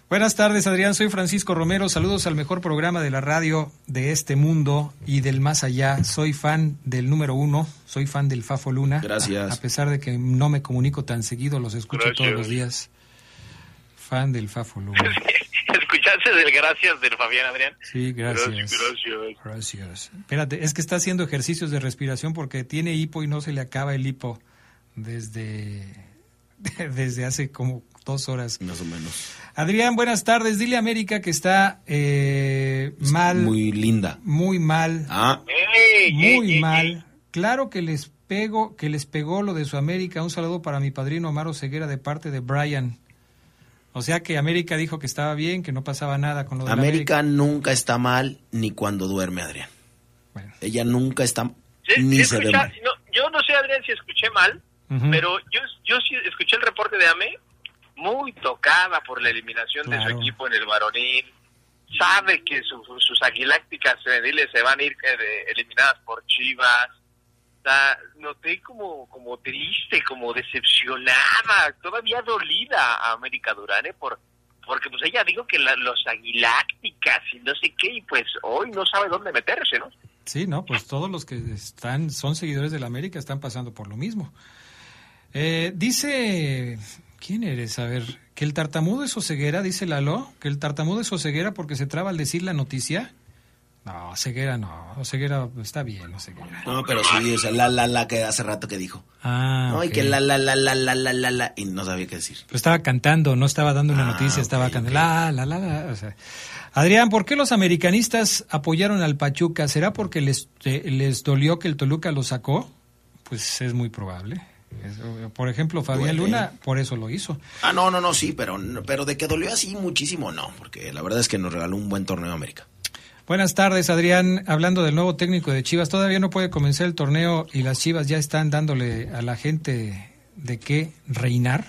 Buenas tardes, Adrián. Soy Francisco Romero. Saludos al mejor programa de la radio de este mundo y del más allá. Soy fan del número uno. Soy fan del Fafo Luna. Gracias. A, a pesar de que no me comunico tan seguido, los escucho Gracias. todos los días. Fan del Fafo Luna. ¿Escuchaste del gracias del Fabián Adrián? Sí, gracias. Gracias. Gracias. Espérate, es que está haciendo ejercicios de respiración porque tiene hipo y no se le acaba el hipo desde, desde hace como dos horas. Más o menos. Adrián, buenas tardes. Dile a América que está eh, mal. Muy linda. Muy mal. Ah. Muy mal. Claro que les pego, que les pegó lo de su América. Un saludo para mi padrino Amaro Ceguera de parte de Brian. O sea que América dijo que estaba bien, que no pasaba nada con lo de la América nunca está mal ni cuando duerme, Adrián. Ella nunca está Sí, ni sí se ve escucha- mal. no, yo no sé, Adrián, si escuché mal, pero yo, yo sí escuché el reporte de AME muy tocada por la eliminación de su equipo en el varonil. Sabe que su- sus aguilácticas femeniles se van a ir eh, eliminadas por Chivas. Noté como, como triste, como decepcionada, todavía dolida a América Durán, ¿eh? por, porque pues ella dijo que la- los aguilácticas y no sé qué, y pues hoy no sabe dónde meterse, ¿no? Sí, no, pues todos los que están, son seguidores de la América están pasando por lo mismo. Eh, dice, ¿quién eres? A ver, que el tartamudo es ceguera, dice Lalo, que el tartamudo es ceguera porque se traba al decir la noticia. No, ceguera no, ceguera está bien, no ceguera. No, pero sí, o sea, la, la, la que hace rato que dijo. Ah, no, y que la, la, la, la, la, la, la, la, y no sabía qué decir. Pues estaba cantando, no estaba dando una Ah, noticia, estaba cantando. La, la, la, la, o sea. Adrián, ¿por qué los americanistas apoyaron al Pachuca? ¿Será porque les, eh, les dolió que el Toluca lo sacó? Pues es muy probable. Es- por ejemplo, Fabián Duele. Luna, por eso lo hizo. Ah, no, no, no, sí, pero, pero de que dolió así muchísimo, no, porque la verdad es que nos regaló un buen torneo América. Buenas tardes, Adrián. Hablando del nuevo técnico de Chivas, todavía no puede comenzar el torneo y las Chivas ya están dándole a la gente de qué reinar.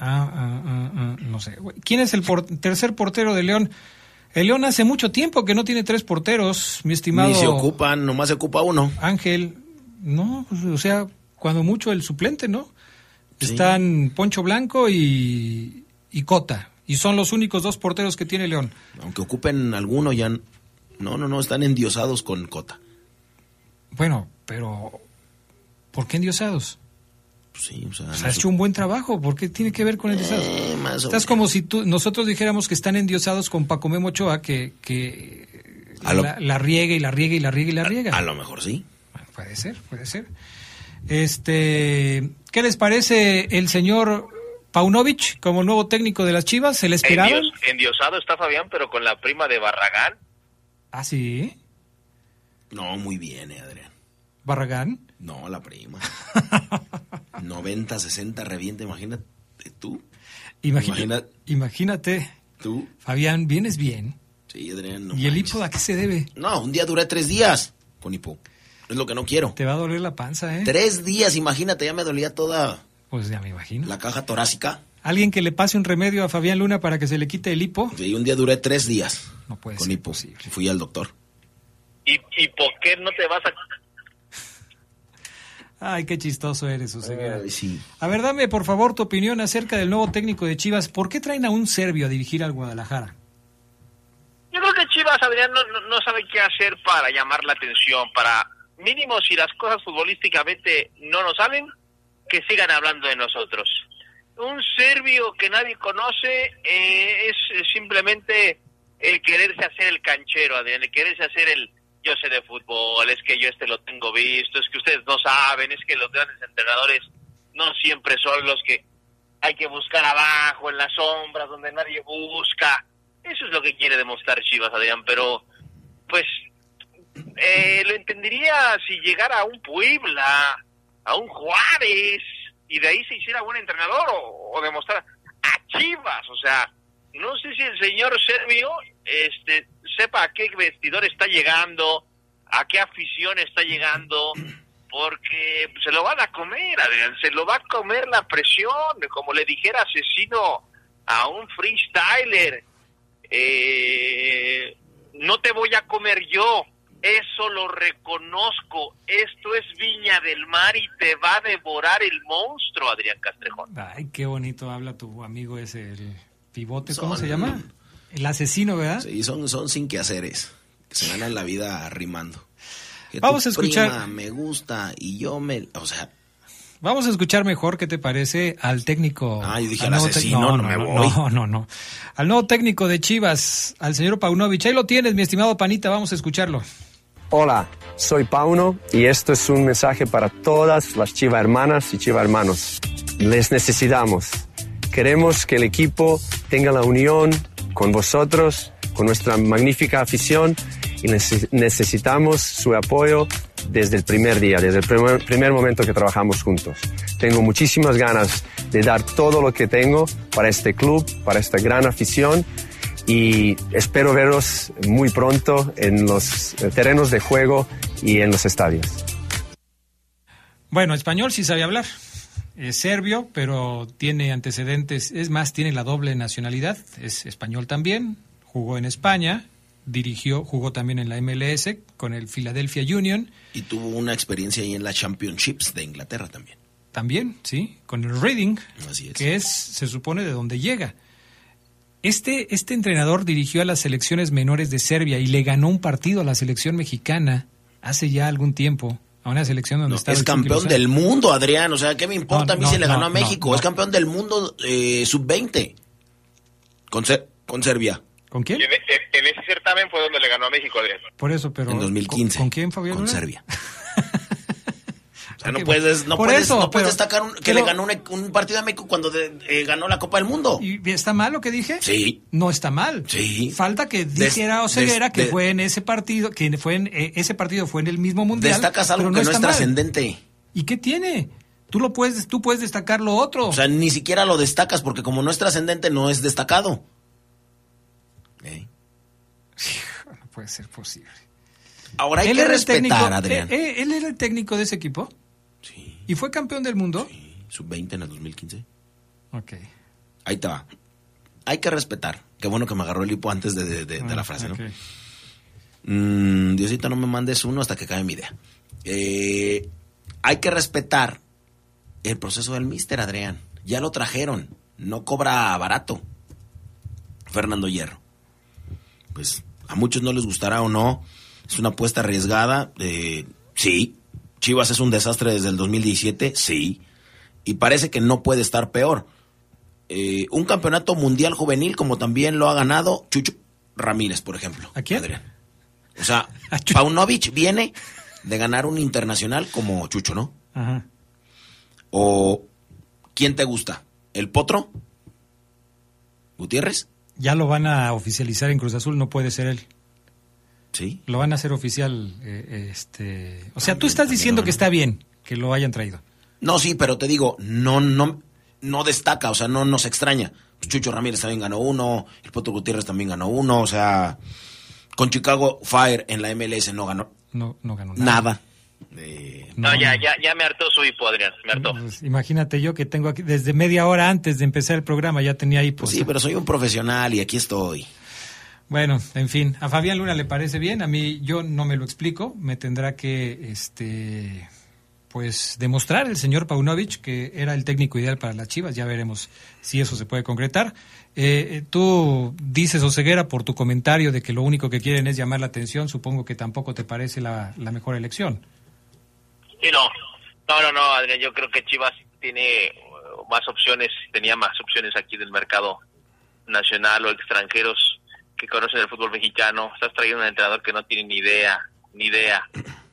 Ah, ah, ah, ah, no sé. ¿Quién es el por- tercer portero de León? El León hace mucho tiempo que no tiene tres porteros, mi estimado Ni se ocupan, nomás se ocupa uno. Ángel. No, o sea, cuando mucho el suplente, ¿no? Están Poncho Blanco y, y Cota. Y son los únicos dos porteros que tiene León. Aunque ocupen alguno ya... No, no, no, están endiosados con Cota. Bueno, pero ¿por qué endiosados? Pues sí, o sea... Pues no ha sé. hecho un buen trabajo. ¿Por qué tiene que ver con endiosados? Eh, más o Estás como si tú, nosotros dijéramos que están endiosados con Paco Memo Ochoa, que, que A lo- la, la riega y la riega y la riega y la riega. A lo mejor sí. Puede ser, puede ser. Este, ¿qué les parece el señor Paunovic como nuevo técnico de las Chivas? ¿Se le? Endios- endiosado está Fabián, pero con la prima de Barragán. Ah, sí. No, muy bien, eh, Adrián. Barragán. No, la prima. 90, 60, revienta, imagínate tú. Imagina- Imagina- imagínate, Tú. Fabián, vienes bien. Sí, Adrián. no ¿Y el hipo a qué se debe? No, un día duré tres días con hipo. Es lo que no quiero. Te va a doler la panza, ¿eh? Tres días, imagínate, ya me dolía toda Pues ya me imagino. la caja torácica. ¿Alguien que le pase un remedio a Fabián Luna para que se le quite el hipo? Sí, un día duré tres días No puede con ser hipo. Fui al doctor. ¿Y, ¿Y por qué no te vas a...? Ay, qué chistoso eres, Oseguera. Ay, sí. A ver, dame por favor tu opinión acerca del nuevo técnico de Chivas. ¿Por qué traen a un serbio a dirigir al Guadalajara? Yo creo que Chivas, Adrián, no, no, no sabe qué hacer para llamar la atención, para mínimo si las cosas futbolísticamente no nos salen, que sigan hablando de nosotros. Un serbio que nadie conoce eh, es simplemente el quererse hacer el canchero, Adrián, el quererse hacer el yo sé de fútbol, es que yo este lo tengo visto, es que ustedes no saben, es que los grandes entrenadores no siempre son los que hay que buscar abajo, en las sombras, donde nadie busca. Eso es lo que quiere demostrar Chivas, Adrián, pero pues eh, lo entendería si llegara a un Puebla, a un Juárez, y de ahí se hiciera buen entrenador o, o demostrar a Chivas, o sea, no sé si el señor Servio este, sepa a qué vestidor está llegando, a qué afición está llegando, porque se lo van a comer, se lo va a comer la presión, como le dijera asesino a un freestyler, eh, no te voy a comer yo, eso lo reconozco, esto es Viña del Mar y te va a devorar el monstruo, Adrián Castrejón. Ay, qué bonito habla tu amigo ese, el pivote, ¿cómo Son- se llama? El asesino, ¿verdad? Sí, son, son sin quehaceres. Que se ganan la vida arrimando. Que Vamos tu a escuchar- prima me gusta y yo me... O sea, Vamos a escuchar mejor, ¿qué te parece? Al técnico. Ah, yo dije al asesino, no me voy. No, no, no. Al nuevo técnico de Chivas, al señor Paunovic. Ahí lo tienes, mi estimado Panita, vamos a escucharlo. Hola, soy Pauno y esto es un mensaje para todas las Chiva hermanas y Chiva hermanos. Les necesitamos. Queremos que el equipo tenga la unión con vosotros, con nuestra magnífica afición y nece- necesitamos su apoyo desde el primer día, desde el primer, primer momento que trabajamos juntos. Tengo muchísimas ganas de dar todo lo que tengo para este club, para esta gran afición y espero veros muy pronto en los terrenos de juego y en los estadios. Bueno, español sí sabe hablar. Es serbio, pero tiene antecedentes, es más, tiene la doble nacionalidad, es español también, jugó en España, dirigió, jugó también en la MLS con el Philadelphia Union, Y tuvo una experiencia ahí en la Championships de Inglaterra también. también, sí, con el Reading, Así es. que es, se supone, de donde llega. Este, este entrenador dirigió a las selecciones menores de Serbia y le ganó un partido a la selección mexicana hace ya algún tiempo, a una selección donde estaba Es campeón del mundo, Adrián. O sea, ¿qué me importa No, a mí no, si le ganó no, a México? no, Es campeón del mundo eh, sub-20. Con, Ser- con Serbia. ¿Con quién? En, ese certamen fue donde le ganó a México, Adrián. Por eso, pero... En 2015. ¿Con, con quién, Fabián? Con? Serbia. O sea, no puedes, no puedes, eso, no puedes pero- destacar un- que pero- le ganó un, un partido a México cuando de- eh, ganó la Copa del Mundo. ¿Y está mal lo que dije? Sí. No está mal. Sí. Falta que dijera Oseguera des- que fue en ese partido, que fue en eh, ese partido fue en el mismo mundial. Destacas algo pero que no es trascendente. ¿Y qué tiene? Tú lo puedes, tú puedes destacar lo otro. O sea, ni siquiera lo destacas porque como no es trascendente, no es destacado. no puede ser posible. Ahora hay Él que respetar, técnico- Adrián. eh, eh, él era el técnico de ese equipo. Sí. ¿Y fue campeón del mundo? Sub-20 en el 2015. Ok. Ahí te va. Hay que respetar. Qué bueno que me agarró el hipo antes de, de- de- de la frase, Ah, ok. ¿no? Mm, Diosito, no me mandes uno hasta que acabe mi idea. Eh, hay que respetar el proceso del mister, Adrián. Ya lo trajeron. No cobra barato. Fernando Hierro. Pues a muchos no les gustará o no. Es una apuesta arriesgada. eh, sí. Chivas es un desastre desde el 2017. Sí. Y parece que no puede estar peor. Eh, un campeonato mundial juvenil, como también lo ha ganado Chucho Ramírez, por ejemplo. ¿A quién? Adrián. O sea, Paunovic viene de ganar un internacional como Chucho, ¿no? Ajá. ¿O quién te gusta? ¿El Potro? ¿Gutiérrez? Ya lo van a oficializar en Cruz Azul, no puede ser él. Sí. Lo van a hacer oficial. eh, este, o sea, tú estás diciendo que está bien que lo hayan traído. No, sí, pero te digo, no, no, no destaca, o sea, no nos extraña. Pues Chucho Ramírez también ganó uno, el Potro Gutiérrez también ganó uno, o sea, con Chicago Fire en la MLS no ganó No, no ganó nada. nada. No, ya, ya, ya me hartó su hipo, Adrián. Me hartó. Pues, imagínate yo que tengo aquí, desde media hora antes de empezar el programa ya tenía ahí. Pues, Sí, pero soy un profesional y aquí estoy. Bueno, en fin, a Fabián Luna le parece bien, a mí yo no me lo explico, me tendrá que, este, pues demostrar el señor Paunovic que era el técnico ideal para las Chivas, ya veremos si eso se puede concretar. Eh, eh, tú dices, Oseguera, por tu comentario de que lo único que quieren es llamar la atención, supongo que tampoco te parece la, mejor elección. Sí, no. No, no, no, Adrián. Yo creo que Chivas tiene uh, más opciones, tenía más opciones aquí del mercado nacional o extranjeros que conocen el fútbol mexicano. Estás trayendo un entrenador que no tiene ni idea, ni idea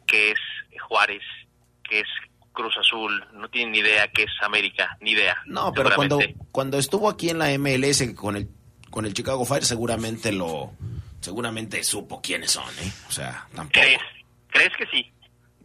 qué es Juárez, qué es Cruz Azul, no tiene ni idea qué es América, ni idea. No, pero cuando, cuando estuvo aquí en la MLS con el, con el Chicago Fire, seguramente lo, seguramente supo quiénes son, ¿eh? O sea, tampoco. ¿Crees? ¿Crees que sí?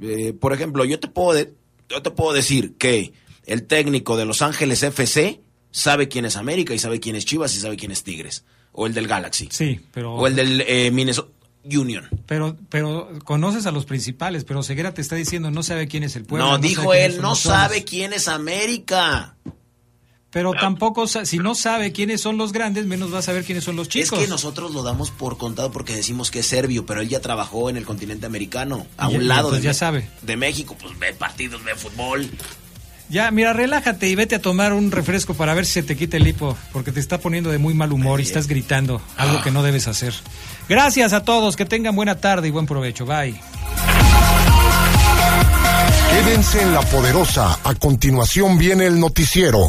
Eh, por ejemplo, yo te puedo de- yo te puedo decir que el técnico de Los Ángeles FC sabe quién es América y sabe quién es Chivas y sabe quién es Tigres o el del Galaxy Sí, pero... o el del eh, Minnesota Union. Pero, pero conoces a los principales, pero Ceguera te está diciendo no sabe quién es el pueblo. no, sabe dijo él, no sabe quién es América. Pero tampoco, si no sabe quiénes son los grandes, menos va a saber quiénes son los chicos. Es que nosotros lo damos por contado porque decimos que es serbio, pero él ya trabajó en el continente americano, a Y- un y lado de, ya sabe. de México, pues ve partidos, ve fútbol. Ya, mira, relájate y vete a tomar un refresco para ver si se te quita el hipo, porque te está poniendo de muy mal humor y estás gritando, algo que no debes hacer. Gracias a todos, que tengan buena tarde y buen provecho. Bye. Quédense en la poderosa. A continuación viene el noticiero.